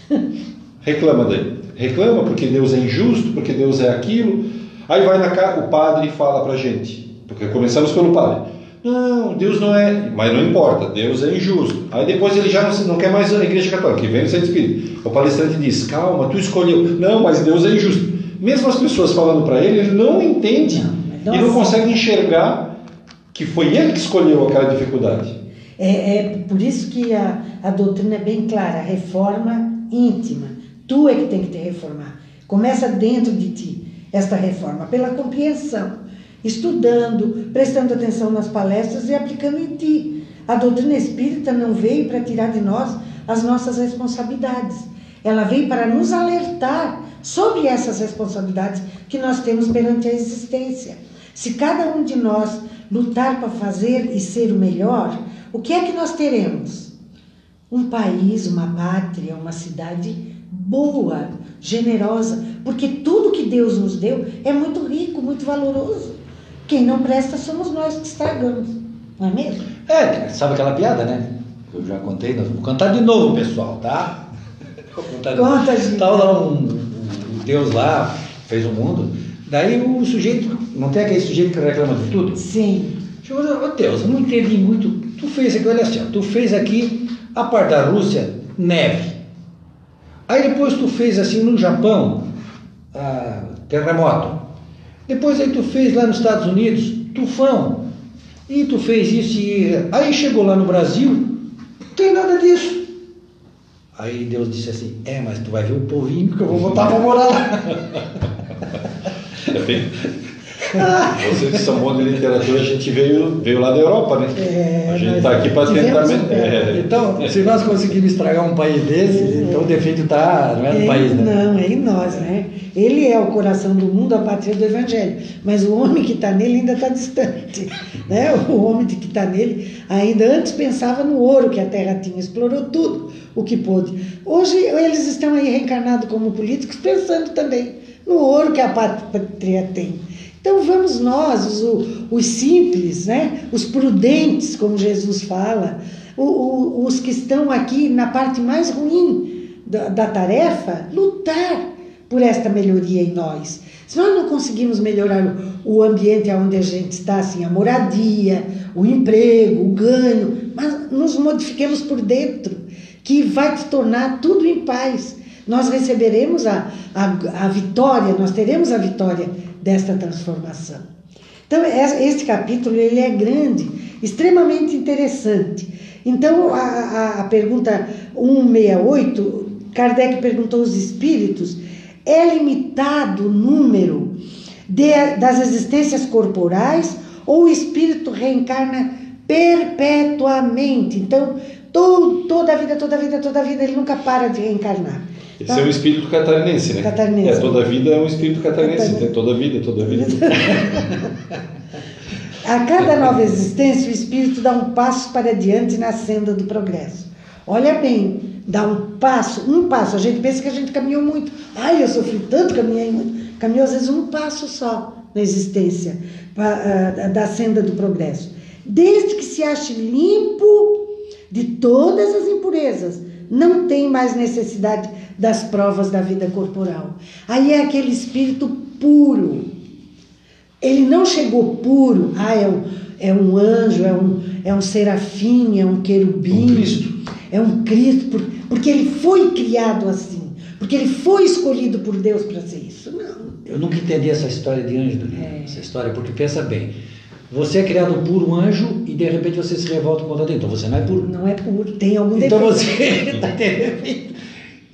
Reclama dele. Reclama porque Deus é injusto, porque Deus é aquilo. Aí vai na casa, o padre fala pra gente, porque começamos pelo padre. Não, Deus não é, mas não importa, Deus é injusto. Aí depois ele já não, não quer mais a igreja católica, que vem o Santo Espírito. O palestrante diz: calma, tu escolheu. Não, mas Deus é injusto. Mesmo as pessoas falando para ele, ele não entende Não, e não consegue enxergar que foi ele que escolheu aquela dificuldade. É, é por isso que a, a doutrina é bem clara, reforma íntima. Tu é que tem que te reformar. Começa dentro de ti esta reforma, pela compreensão, estudando, prestando atenção nas palestras e aplicando em ti. A doutrina espírita não veio para tirar de nós as nossas responsabilidades. Ela veio para nos alertar sobre essas responsabilidades que nós temos perante a existência. Se cada um de nós lutar para fazer e ser o melhor, o que é que nós teremos? Um país, uma pátria, uma cidade boa, generosa, porque tudo que Deus nos deu é muito rico, muito valoroso. Quem não presta somos nós que estragamos, não é mesmo? É, sabe aquela piada, né? Eu já contei, nós vamos contar de novo, pessoal, tá? De novo. Conta, gente. Tava lá um, um Deus lá, fez o mundo, daí o sujeito, não tem aquele sujeito que reclama de tudo? Sim. Chegou, ô Deus, eu não entendi muito. Tu fez aqui, olha assim, tu fez aqui a parte da Rússia, neve. Aí depois tu fez assim no Japão, ah, terremoto. Depois aí tu fez lá nos Estados Unidos, tufão. E tu fez isso e. Aí chegou lá no Brasil, não tem nada disso. Aí Deus disse assim, é, mas tu vai ver o povinho que eu vou botar pra morar lá. É bem... Vocês que são bons de literatura, a gente veio, veio lá da Europa, né? É, a gente está aqui para tentar. um É, Então, se nós conseguirmos estragar um país desse, então o defeito está, não é no É, país, né? Não, é em nós, né? Ele é o coração do mundo a partir do Evangelho, mas o homem que está nele ainda está distante. Né? O homem que está nele ainda antes pensava no ouro que a terra tinha, explorou tudo o que pôde. Hoje eles estão aí reencarnados como políticos pensando também no ouro que a pátria tem. Então vamos nós, os, os simples, né? os prudentes, como Jesus fala, os que estão aqui na parte mais ruim da, da tarefa, lutar por esta melhoria em nós. Se nós não conseguimos melhorar o ambiente onde a gente está, assim, a moradia, o emprego, o ganho, mas nos modifiquemos por dentro, que vai te tornar tudo em paz. Nós receberemos a, a, a vitória, nós teremos a vitória desta transformação. Então, este capítulo ele é grande, extremamente interessante. Então, a, a, a pergunta 168, Kardec perguntou aos espíritos é limitado o número de, das existências corporais ou o espírito reencarna perpetuamente? Então, todo, toda a vida, toda a vida, toda a vida, ele nunca para de reencarnar. Esse tá? é o espírito catarinense, né? Catarinense. É, toda a vida é um espírito catarinense, tem toda a vida, toda a vida. a cada nova existência, o espírito dá um passo para diante na senda do progresso. Olha bem, dá um passo, um passo. A gente pensa que a gente caminhou muito. Ai, eu sofri tanto, caminhei muito. Caminhou às vezes um passo só na existência da senda do progresso. Desde que se ache limpo de todas as impurezas, não tem mais necessidade das provas da vida corporal. Aí é aquele espírito puro. Ele não chegou puro, ah, é um, é um anjo, é um, é um serafim, é um querubim. Um é um Cristo, porque ele foi criado assim, porque ele foi escolhido por Deus para ser isso. Não. Eu nunca entendi essa história de anjo, é. essa história, porque pensa bem, você é criado por um anjo e de repente você se revolta contra Deus, então você não é puro. Não é puro, tem algum então defeito. Então você está defeito.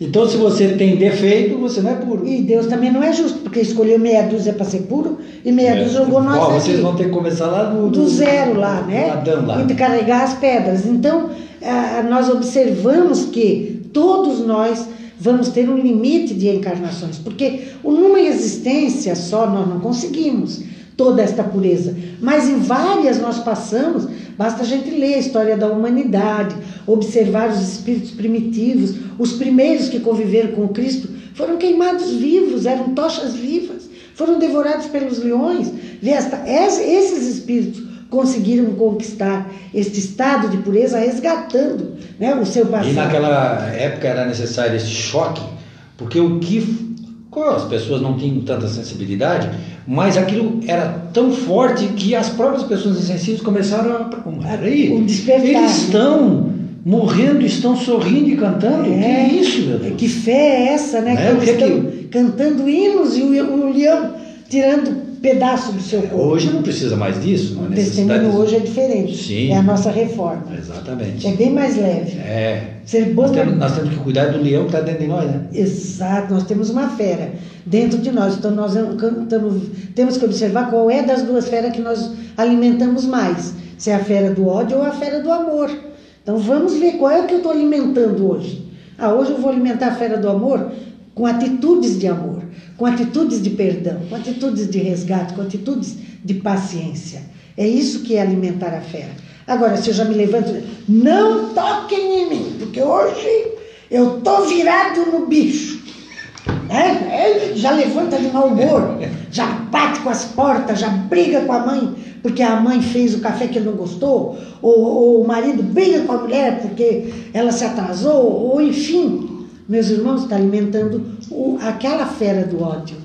Então, se você tem defeito, você não é puro. E Deus também não é justo, porque escolheu meia dúzia para ser puro e meia é. dúzia jogou nós Ó, aqui. Vocês vão ter que começar lá do, do, do zero lá, né? Adão lá. E carregar as pedras. Então, ah, nós observamos que todos nós vamos ter um limite de encarnações, porque numa existência só nós não conseguimos toda esta pureza, mas em várias nós passamos, basta a gente ler a história da humanidade, observar os espíritos primitivos, os primeiros que conviveram com Cristo foram queimados vivos, eram tochas vivas, foram devorados pelos leões. Esses espíritos conseguiram conquistar este estado de pureza resgatando né, o seu passado. E naquela época era necessário esse choque, porque o que as pessoas não tinham tanta sensibilidade, mas aquilo era tão forte que as próprias pessoas insensíveis começaram a. Peraí, um despertar. Eles estão morrendo, estão sorrindo e cantando. É, que é isso, meu Deus? Que fé é essa, né? É, que eles estão que... cantando hinos e o, o leão tirando pedaço do seu corpo. Hoje não precisa mais disso, não é O testemunho hoje é diferente. Sim. É a nossa reforma. Exatamente. É bem mais leve. É. Ser bom nós, temos, nós temos que cuidar do leão que está dentro de nós, né? Exato, nós temos uma fera dentro de nós. Então nós temos, temos que observar qual é das duas feras que nós alimentamos mais. Se é a fera do ódio ou a fera do amor. Então vamos ver qual é o que eu estou alimentando hoje. Ah, hoje eu vou alimentar a fera do amor com atitudes de amor com atitudes de perdão, com atitudes de resgate, com atitudes de paciência. É isso que é alimentar a fé. Agora, se eu já me levanto, não toquem em mim, porque hoje eu tô virado no bicho. É, já levanta de mau humor, já bate com as portas, já briga com a mãe porque a mãe fez o café que ele não gostou, ou, ou o marido briga com a mulher porque ela se atrasou, ou enfim, meus irmãos, está alimentando o, aquela fera do ódio.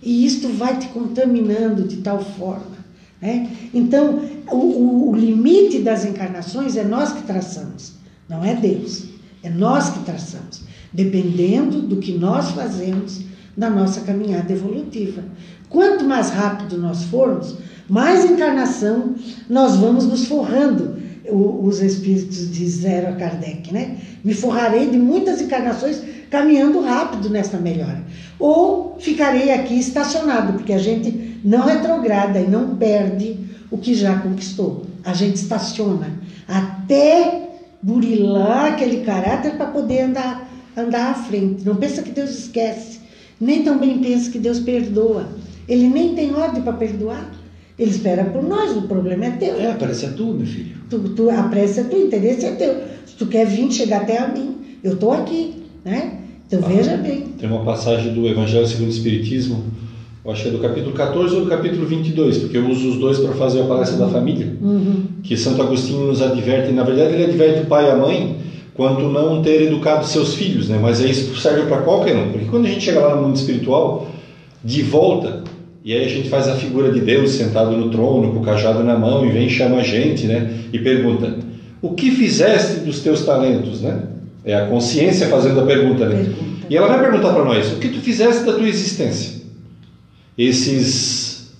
E isto vai te contaminando de tal forma. Né? Então, o, o limite das encarnações é nós que traçamos, não é Deus. É nós que traçamos, dependendo do que nós fazemos na nossa caminhada evolutiva. Quanto mais rápido nós formos, mais encarnação nós vamos nos forrando os espíritos disseram a Kardec, né? Me forrarei de muitas encarnações caminhando rápido nessa melhora. Ou ficarei aqui estacionado, porque a gente não retrograda e não perde o que já conquistou. A gente estaciona até burilar aquele caráter para poder andar, andar à frente. Não pensa que Deus esquece, nem também pensa que Deus perdoa. Ele nem tem ordem para perdoar. Ele espera por nós, o problema é teu. É, a prece é tu, meu filho. Tu, tu, a prece é tu, o interesse é teu. Se tu quer vir chegar até a mim, eu estou aqui, né? Então ah, veja bem. Tem uma passagem do Evangelho segundo o Espiritismo, eu acho que é do capítulo 14 ou do capítulo 22, porque eu uso os dois para fazer a palestra da família, uhum. que Santo Agostinho nos adverte, na verdade ele adverte o pai e a mãe quanto não ter educado seus filhos, né? mas isso serve para qualquer um, porque quando a gente chega lá no mundo espiritual, de volta, e aí a gente faz a figura de Deus sentado no trono, com o cajado na mão, e vem e chama a gente, né? E pergunta: O que fizeste dos teus talentos, né? É a consciência fazendo a pergunta, né? Pergunta. E ela vai perguntar para nós: O que tu fizeste da tua existência? Esses,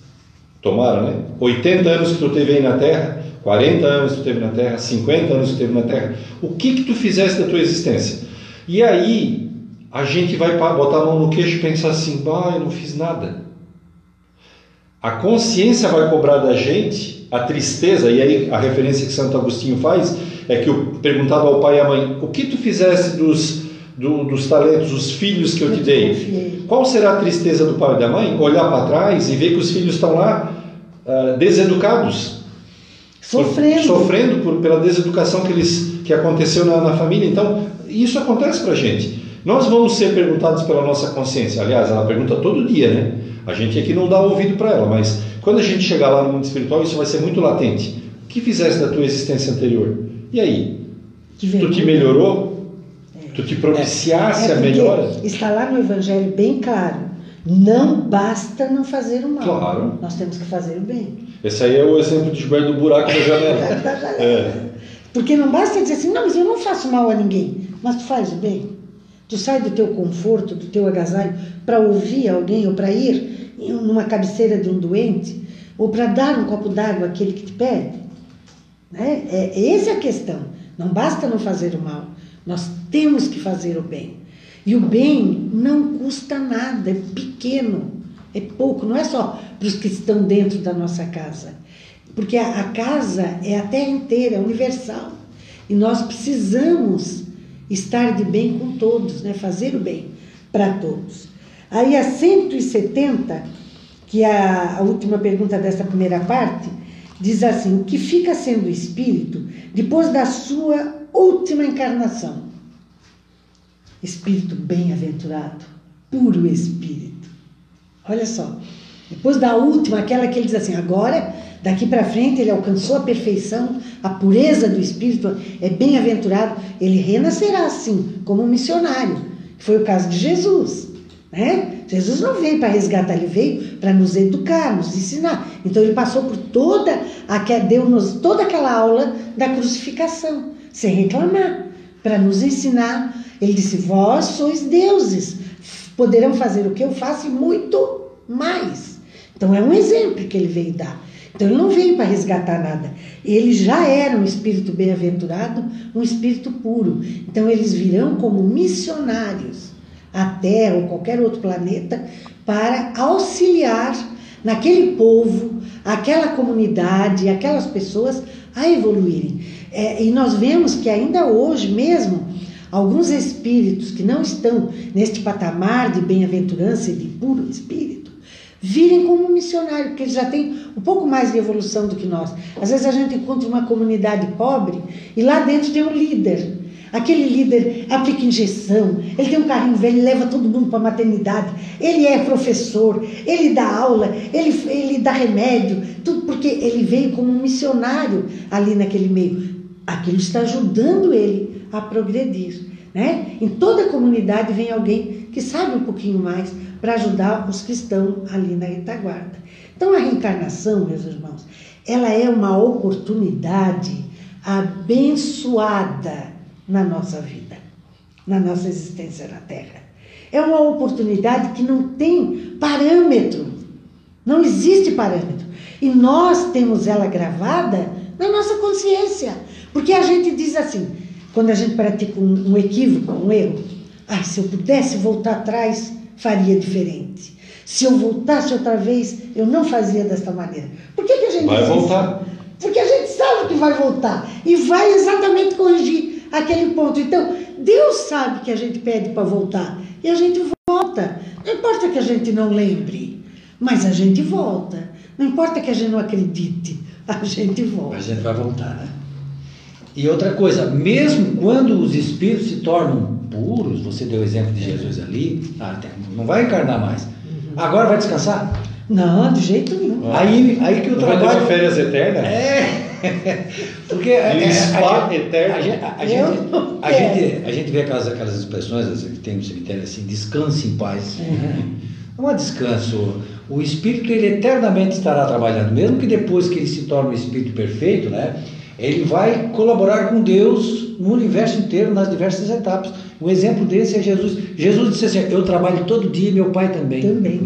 tomaram, né? 80 anos que tu teve aí na Terra, 40 anos que tu teve na Terra, 50 anos que tu teve na Terra, o que que tu fizeste da tua existência? E aí a gente vai botar a mão no queixo e pensar assim: Bah, eu não fiz nada. A consciência vai cobrar da gente a tristeza, e aí a referência que Santo Agostinho faz é que eu perguntava ao pai e à mãe: o que tu fizeste dos, do, dos talentos, os filhos que eu te dei? Qual será a tristeza do pai e da mãe? Olhar para trás e ver que os filhos estão lá uh, deseducados. Sofrendo. Por, sofrendo por, pela deseducação que, eles, que aconteceu na, na família. Então, isso acontece para a gente. Nós vamos ser perguntados pela nossa consciência. Aliás, ela pergunta todo dia, né? A gente aqui não dá ouvido para ela, mas quando a gente chegar lá no mundo espiritual, isso vai ser muito latente. O que fizeste da tua existência anterior? E aí? Tu te melhorou? É. Tu te propiciasse é, a melhora? Está lá no Evangelho bem claro. Não basta não fazer o mal. Claro. Nós temos que fazer o bem. Esse aí é o exemplo de Gilberto do buraco da janela. da janela. É. Porque não basta dizer assim, não, mas eu não faço mal a ninguém. Mas tu faz o bem. Tu sai do teu conforto, do teu agasalho, para ouvir alguém ou para ir numa cabeceira de um doente, ou para dar um copo d'água àquele que te pede. Né? É, essa é a questão. Não basta não fazer o mal, nós temos que fazer o bem. E o bem não custa nada, é pequeno, é pouco, não é só para os que estão dentro da nossa casa. Porque a, a casa é a terra inteira, é universal. E nós precisamos estar de bem com todos, né? fazer o bem para todos. Aí a 170, que é a, última pergunta dessa primeira parte, diz assim: o que fica sendo espírito depois da sua última encarnação? Espírito bem-aventurado, puro espírito. Olha só, depois da última, aquela que ele diz assim: agora, daqui para frente, ele alcançou a perfeição, a pureza do espírito, é bem-aventurado, ele renascerá assim, como um missionário. Foi o caso de Jesus. Né? Jesus não veio para resgatar, ele veio para nos educar, nos ensinar. Então ele passou por toda, deu-nos toda aquela aula da crucificação, sem reclamar, para nos ensinar. Ele disse: Vós sois deuses, poderão fazer o que eu faço e muito mais. Então é um exemplo que ele veio dar. Então ele não veio para resgatar nada. Ele já era um espírito bem-aventurado, um espírito puro. Então eles virão como missionários a Terra ou qualquer outro planeta para auxiliar naquele povo, aquela comunidade, aquelas pessoas a evoluírem. É, e nós vemos que ainda hoje mesmo, alguns espíritos que não estão neste patamar de bem-aventurança e de puro espírito, virem como missionário, porque eles já têm um pouco mais de evolução do que nós. Às vezes a gente encontra uma comunidade pobre e lá dentro tem um líder Aquele líder aplica injeção, ele tem um carrinho velho, leva todo mundo para a maternidade, ele é professor, ele dá aula, ele, ele dá remédio, tudo porque ele veio como um missionário ali naquele meio. Aquilo está ajudando ele a progredir. Né? Em toda comunidade vem alguém que sabe um pouquinho mais para ajudar os que estão ali na retaguarda. Então a reencarnação, meus irmãos, ela é uma oportunidade abençoada na nossa vida, na nossa existência na Terra. É uma oportunidade que não tem parâmetro, não existe parâmetro. E nós temos ela gravada na nossa consciência. Porque a gente diz assim, quando a gente pratica um, equívoco, um erro, ah, se eu pudesse voltar atrás, faria diferente. Se eu voltasse outra vez, eu não fazia desta maneira. Por que, que a gente Vai diz isso? voltar. Porque a gente sabe que vai voltar e vai exatamente corrigir aquele ponto. Então, Deus sabe que a gente pede para voltar e a gente volta. Não importa que a gente não lembre, mas a gente volta. Não importa que a gente não acredite, a gente volta. A gente vai voltar, né? E outra coisa, mesmo quando os espíritos se tornam puros, você deu o exemplo de Jesus ali, ah, não vai encarnar mais. Agora vai descansar? Não, de jeito nenhum. Aí, aí que o Não vai ter trabalho. férias eternas? É. Porque é, é, spa a, gente- eterno. a, gente- a, gente, a, gente, a gente vê aquelas, aquelas expressões assim, que tem no cemitério assim, descanse em paz. Não é descanso. O espírito ele eternamente estará trabalhando, mesmo que depois que ele se torne um espírito perfeito, né? Ele vai colaborar com Deus no universo inteiro, nas diversas etapas. Um exemplo desse é Jesus. Jesus disse assim: Eu trabalho todo dia, meu pai também. Também.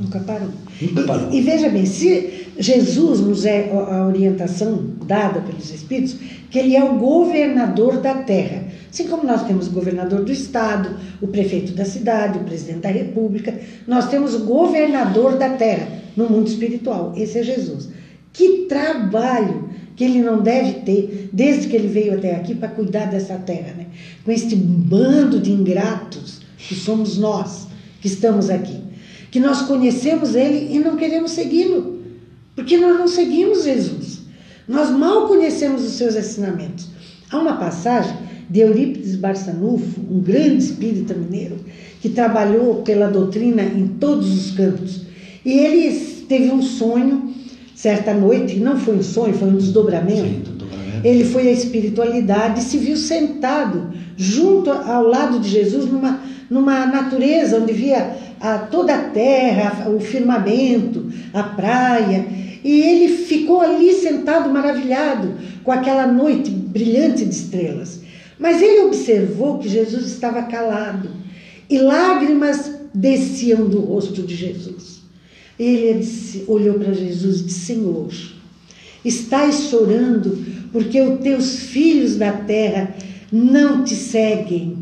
Nunca parou. Nunca E- parou. E, veja bem, se Jesus nos é a orientação dada pelos Espíritos, que ele é o governador da terra. Assim como nós temos o governador do estado, o prefeito da cidade, o presidente da república, nós temos o governador da terra no mundo espiritual. Esse é Jesus. Que trabalho que ele não deve ter desde que ele veio até aqui para cuidar dessa terra? Com este bando de ingratos que somos nós que estamos aqui, que nós conhecemos ele e não queremos segui-lo, porque nós não seguimos Jesus. Nós mal conhecemos os seus ensinamentos. Há uma passagem de Eurípides Barçanufo, um grande espírita mineiro, que trabalhou pela doutrina em todos os campos. E ele teve um sonho certa noite, não foi um sonho, foi um desdobramento. Ele foi à espiritualidade e se viu sentado junto ao lado de Jesus numa, numa natureza onde via a, toda a terra, o firmamento, a praia. E ele ficou ali sentado maravilhado com aquela noite brilhante de estrelas. Mas ele observou que Jesus estava calado e lágrimas desciam do rosto de Jesus. Ele disse- olhou para Jesus e disse: Senhor, estás chorando porque os teus filhos da terra não te seguem.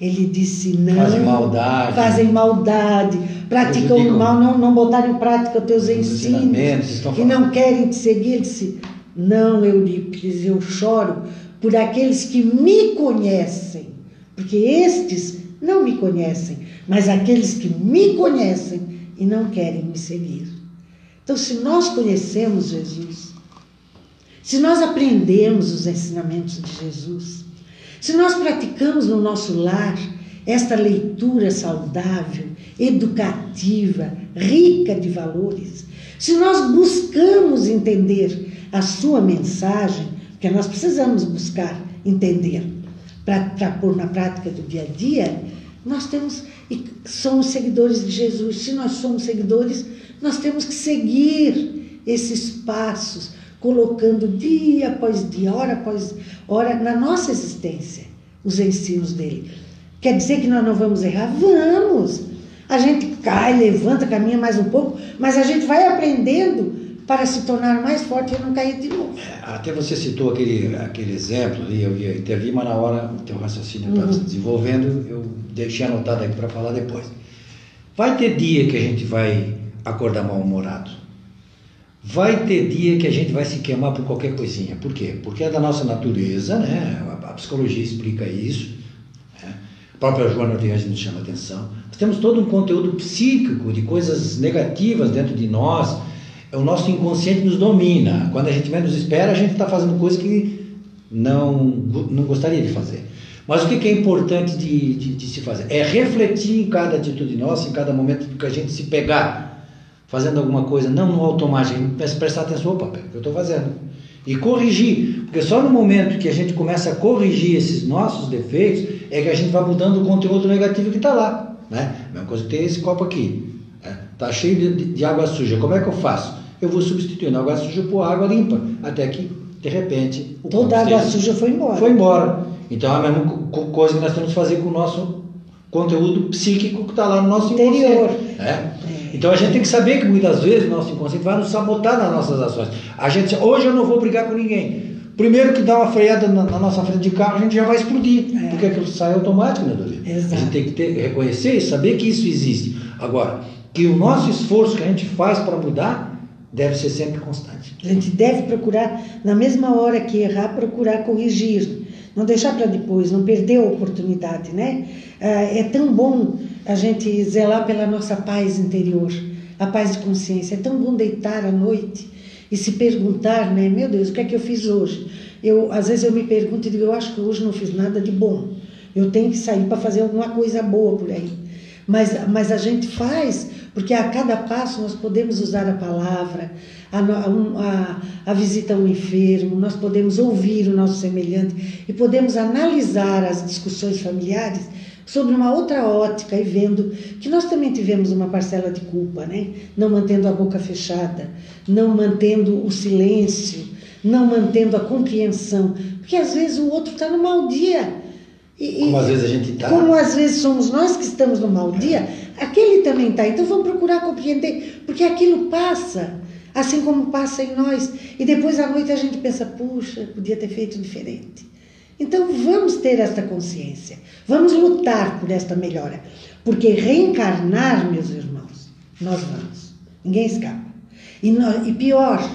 Ele disse: Não. Fazem maldade. Fazem maldade, praticam o mal, não, não botaram em prática os teus os ensinos e falando. não querem te seguir. Ele disse: Não, Eurípides, eu choro por aqueles que me conhecem, porque estes não me conhecem, mas aqueles que me conhecem e não querem me seguir. Então, se nós conhecemos Jesus, se nós aprendemos os ensinamentos de Jesus, se nós praticamos no nosso lar esta leitura saudável, educativa, rica de valores, se nós buscamos entender a sua mensagem, porque nós precisamos buscar entender para pôr na prática do dia a dia, nós temos e somos seguidores de Jesus. Se nós somos seguidores, nós temos que seguir esses passos, colocando dia após dia, hora após hora, na nossa existência, os ensinos dele. Quer dizer que nós não vamos errar? Vamos! A gente cai, levanta, caminha mais um pouco, mas a gente vai aprendendo para se tornar mais forte e não cair de novo. Até você citou aquele, aquele exemplo ali, eu ia intervir, mas na hora o teu raciocínio estava se desenvolvendo, eu deixei anotado aqui para falar depois. Vai ter dia que a gente vai acordar mal-humorado. Vai ter dia que a gente vai se queimar por qualquer coisinha. Por quê? Porque é da nossa natureza, né? A, psicologia explica isso. né? A própria Joana Ortega nos chama atenção. Nós temos todo um conteúdo psíquico de coisas negativas dentro de nós. O nosso inconsciente nos domina. Quando a gente menos espera, a gente está fazendo coisa que não, não gostaria de fazer. Mas o que que é importante de, de, de se fazer? É refletir em cada atitude nossa, em cada momento que a gente se pegar fazendo alguma coisa, não no automático, mas prestar atenção, opa, o que eu estou fazendo? E corrigir, porque só no momento que a gente começa a corrigir esses nossos defeitos, é que a gente vai mudando o conteúdo negativo que está lá. Né? Mesma coisa que tem esse copo aqui. Está cheio de, de, água suja, como é que eu faço? Eu vou substituindo a água suja por água limpa, até que, de repente, o Toda a água suja foi embora. foi embora. Então é a mesma co- co- coisa que nós temos que fazer com o nosso conteúdo psíquico que está lá no nosso Interior. né? Então a gente tem que saber que muitas vezes o nosso inconsciente vai nos sabotar nas nossas ações. A gente hoje eu não vou brigar com ninguém. primeiro que dá uma freada na, na nossa frente de carro, a gente já vai explodir, É. porque aquilo sai automático, né? Exato. A gente tem que ter, reconhecer e saber que isso existe. Agora, que o nosso esforço que a gente faz para mudar deve ser sempre constante. A gente deve procurar, na mesma hora que errar, procurar corrigir. Não deixar para depois, não perder a oportunidade, né? Ah, É tão bom a gente zelar pela nossa paz interior, a paz de consciência. É tão bom deitar à noite e se perguntar, né? Meu Deus, o que é que eu fiz hoje? Eu, às vezes eu me pergunto e digo, eu acho que hoje não fiz nada de bom. Eu tenho que sair para fazer alguma coisa boa por aí. Mas, mas a gente faz, porque a cada passo nós podemos usar a palavra, a, a, a visita a um enfermo, nós podemos ouvir o nosso semelhante e podemos analisar as discussões familiares sobre uma outra ótica e vendo que nós também tivemos uma parcela de culpa, né? Não mantendo a boca fechada, não mantendo o silêncio, não mantendo a compreensão, porque às vezes o outro está no mau dia. E- Como e- às vezes a gente está. como às vezes somos nós que estamos no mau dia, aquele também está. Então vamos procurar compreender, porque aquilo passa, assim como passa em nós. E depois à noite a gente pensa, puxa, podia ter feito diferente. Então vamos ter esta consciência, vamos lutar por esta melhora, porque reencarnar, meus irmãos, nós vamos, ninguém escapa. E, nó- e pior,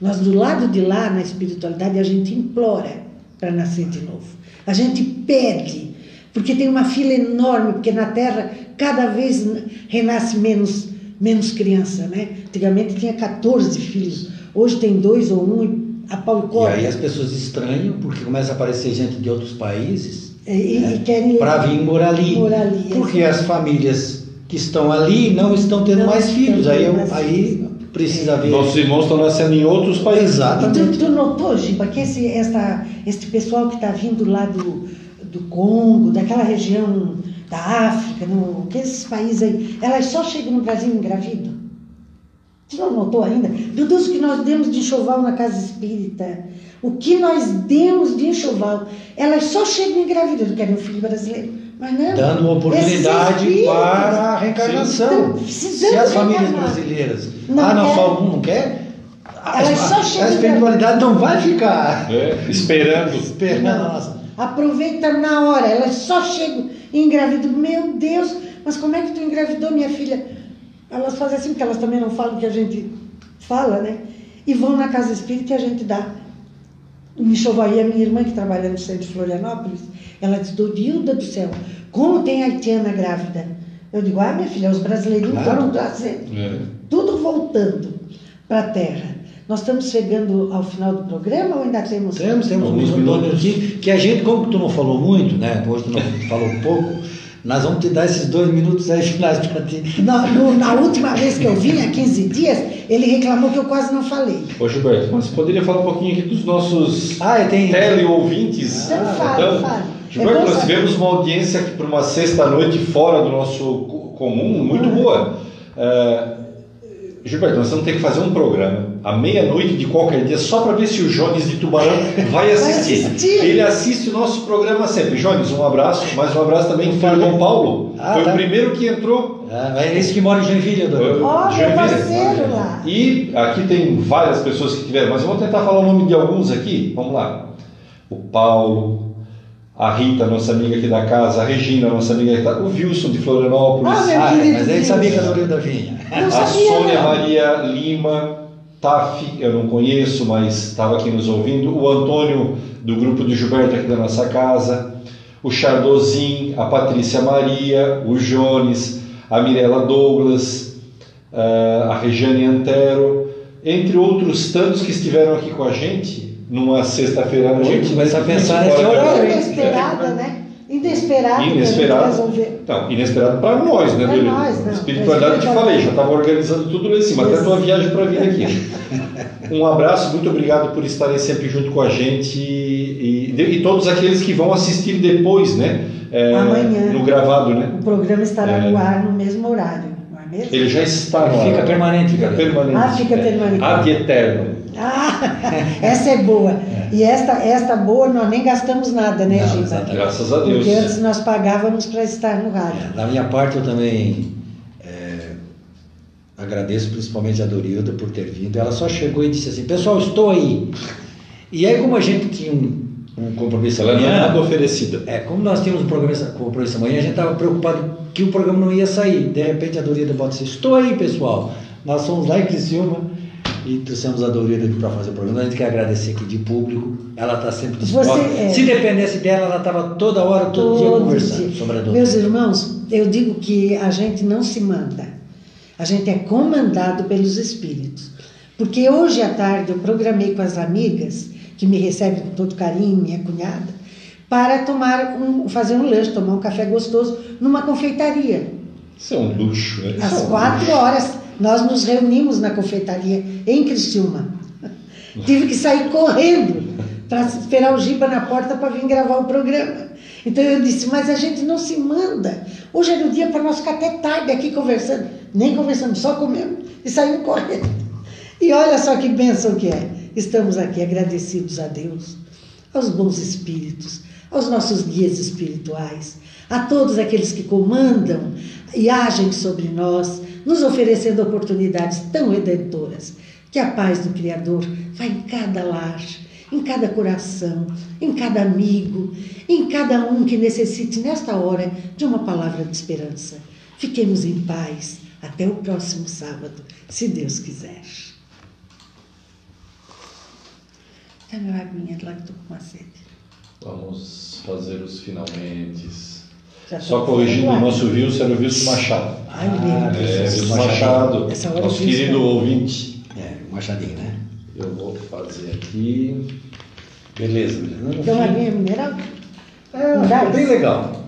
nós do lado de lá, na espiritualidade, a gente implora para nascer de novo. A gente pede, porque tem uma fila enorme, porque na Terra cada vez renasce menos, menos criança, né? Antigamente tinha 14 filhos, hoje tem dois ou um a pau E aí as pessoas estranham, porque começa a aparecer gente de outros países e querem para vir morar ali. Morar ali, Porque as famílias que estão ali não estão tendo Não mais estão filhos. Aí, eu- mais aí filhos. precisa ver. Nossos irmãos estão nascendo em outros países. Exato. E tu, tu notou, Giba, que esse, esta, este pessoal que está vindo lá do, do Congo, daquela região da África, no, que esses países aí, elas só chegam no Brasil engravidam? Tu não notou ainda? Meu Deus, o que nós demos de enxoval na casa espírita, o que nós demos de enxoval, elas só chegam engravidando, querem um filho brasileiro. Mas não. Dando uma oportunidade para a reencarnação. precisando Se as famílias brasileiras. Não ah, não, quer. só um não quer? A, Elas só a, a chegam espiritualidade não vai ficar É, esperando. esperando. Aproveita na hora, elas só chegam e engravidam. Meu Deus, mas como é que tu engravidou minha filha? Elas fazem assim, porque elas também não falam o que a gente fala, né? E vão na casa espírita e a gente dá. Me enxovaria a minha irmã que trabalha no centro de Florianópolis. Ela disse, Dorilda do céu, como tem haitiana grávida? Eu digo, ah, minha filha, os brasileirinhos Claro. foram trazendo É. tudo voltando para a terra. Nós estamos chegando ao final do programa ou ainda temos? Temos, temos Alguns uns minutos. minutos aqui, que a gente, como tu não falou muito, né? Hoje tu não falou pouco, nós vamos te dar esses dois minutos aí finais para ti. Na, no- na última vez que eu vim, há 15 dias, ele reclamou que eu quase não falei. Ô Gilberto, mas você poderia falar um pouquinho aqui dos nossos Ah, tem. teleouvintes? Então fala, fala. Gilberto, É nós tivemos uma audiência aqui por uma sexta-noite fora do nosso co- comum, muito Ah. boa. É, Gilberto, nós vamos ter que fazer um programa à meia-noite de qualquer dia só para ver se o Jones de Tubarão vai assistir. assistir. Ele assiste o nosso programa sempre. Jones, um abraço, mais um abraço também para o Paulo. Ah, Foi tá. o primeiro que entrou Ah, é esse que mora em Joinville, Adorado. Ó, meu Joinville. parceiro lá. E aqui tem várias pessoas que tiveram, mas eu vou tentar falar o nome de alguns aqui. Vamos lá. O Paulo, a Rita, nossa amiga aqui da casa, a Regina, nossa amiga aqui da o Wilson de Florianópolis, Ah, meu Ah, querido mas aí Deus. sabia que era o Rio da Vinha. A Sônia. Maria Lima, Taf, eu não conheço, mas estava aqui nos ouvindo, o Antônio do grupo do Gilberto aqui da nossa casa, o Chardozin, a Patrícia Maria, o Jones, a Mirella Douglas, eh, a Regiane Antero, entre outros tantos que estiveram aqui com a gente numa sexta-feira à noite. a pensar Muito nesse horário? Inesperada, né? Inesperado. Inesperado. Não, inesperado para nós, né, Delio? nós, não. Espiritualidade, eu te falei, já estava organizando tudo lá em cima, até a tua viagem para vir aqui. Um abraço, muito obrigado por estarem sempre junto com a gente e, e- e todos aqueles que vão assistir depois, né? é, Amanhã. No gravado, né? O programa estará É. no ar no mesmo horário, não é mesmo? Ele já está no Fica ar. permanente, Fica galera. permanente. Ah, fica É. permanente. Ad eterno. Ah, essa é boa. E esta, esta boa nós nem gastamos nada, né, Não, Giba? Graças a Deus. Porque antes nós pagávamos para estar no rádio. Da minha parte, eu também é, agradeço principalmente a Dorilda por ter vindo. Ela só chegou e disse assim: Pessoal, estou aí. E aí, como a gente tinha um, um compromisso Ela não é amanhã, nada oferecida. é, como nós tínhamos um compromisso, compromisso amanhã, a gente estava preocupado que o programa não ia sair. De repente a Dorida bota assim, estou aí pessoal, nós fomos lá em Criciúma e trouxemos a Dorida aqui para fazer o programa. A gente quer agradecer aqui de público, ela está sempre disposta. Você, é. Se dependesse dela, ela estava toda hora, todo, dia Todo conversando dia. sobre a Dorida. Meus irmãos, eu digo que a gente não se manda, a gente é comandado pelos espíritos. Porque hoje à tarde eu programei com as amigas, que me recebem com todo carinho, minha cunhada, para tomar um, fazer um lanche, tomar um café gostoso numa confeitaria. Isso é um luxo, né? É Às um quatro luxo. horas nós nos reunimos na confeitaria em Criciúma. Tive que sair correndo para esperar o Giba na porta para vir gravar o programa. Então eu disse, mas a gente não se manda. Hoje era o dia para nós ficar até tarde aqui conversando. Nem conversamos, só comemos e saímos correndo. E olha só que bênção que é. Estamos aqui agradecidos a Deus, aos bons espíritos, aos nossos guias espirituais, a todos aqueles que comandam e agem sobre nós, nos oferecendo oportunidades tão redentoras. Que a paz do Criador vá em cada lar, em cada coração, em cada amigo, em cada um que necessite nesta hora de uma palavra de esperança. Fiquemos em paz até o próximo sábado, se Deus quiser. Dá meu aguinha lá que estou com uma sede. Vamos fazer os finalmente. Só corrigindo o nosso Wilson, era o Wilson Machado. Ai, Ah, meu É. Wilson Machado. Machado, Essa hora nosso fiz, querido né? ouvinte. É, Machadinho, né? Eu vou fazer aqui. Beleza, beleza. Uma fim- aguinha mineral? É, ficou bem legal.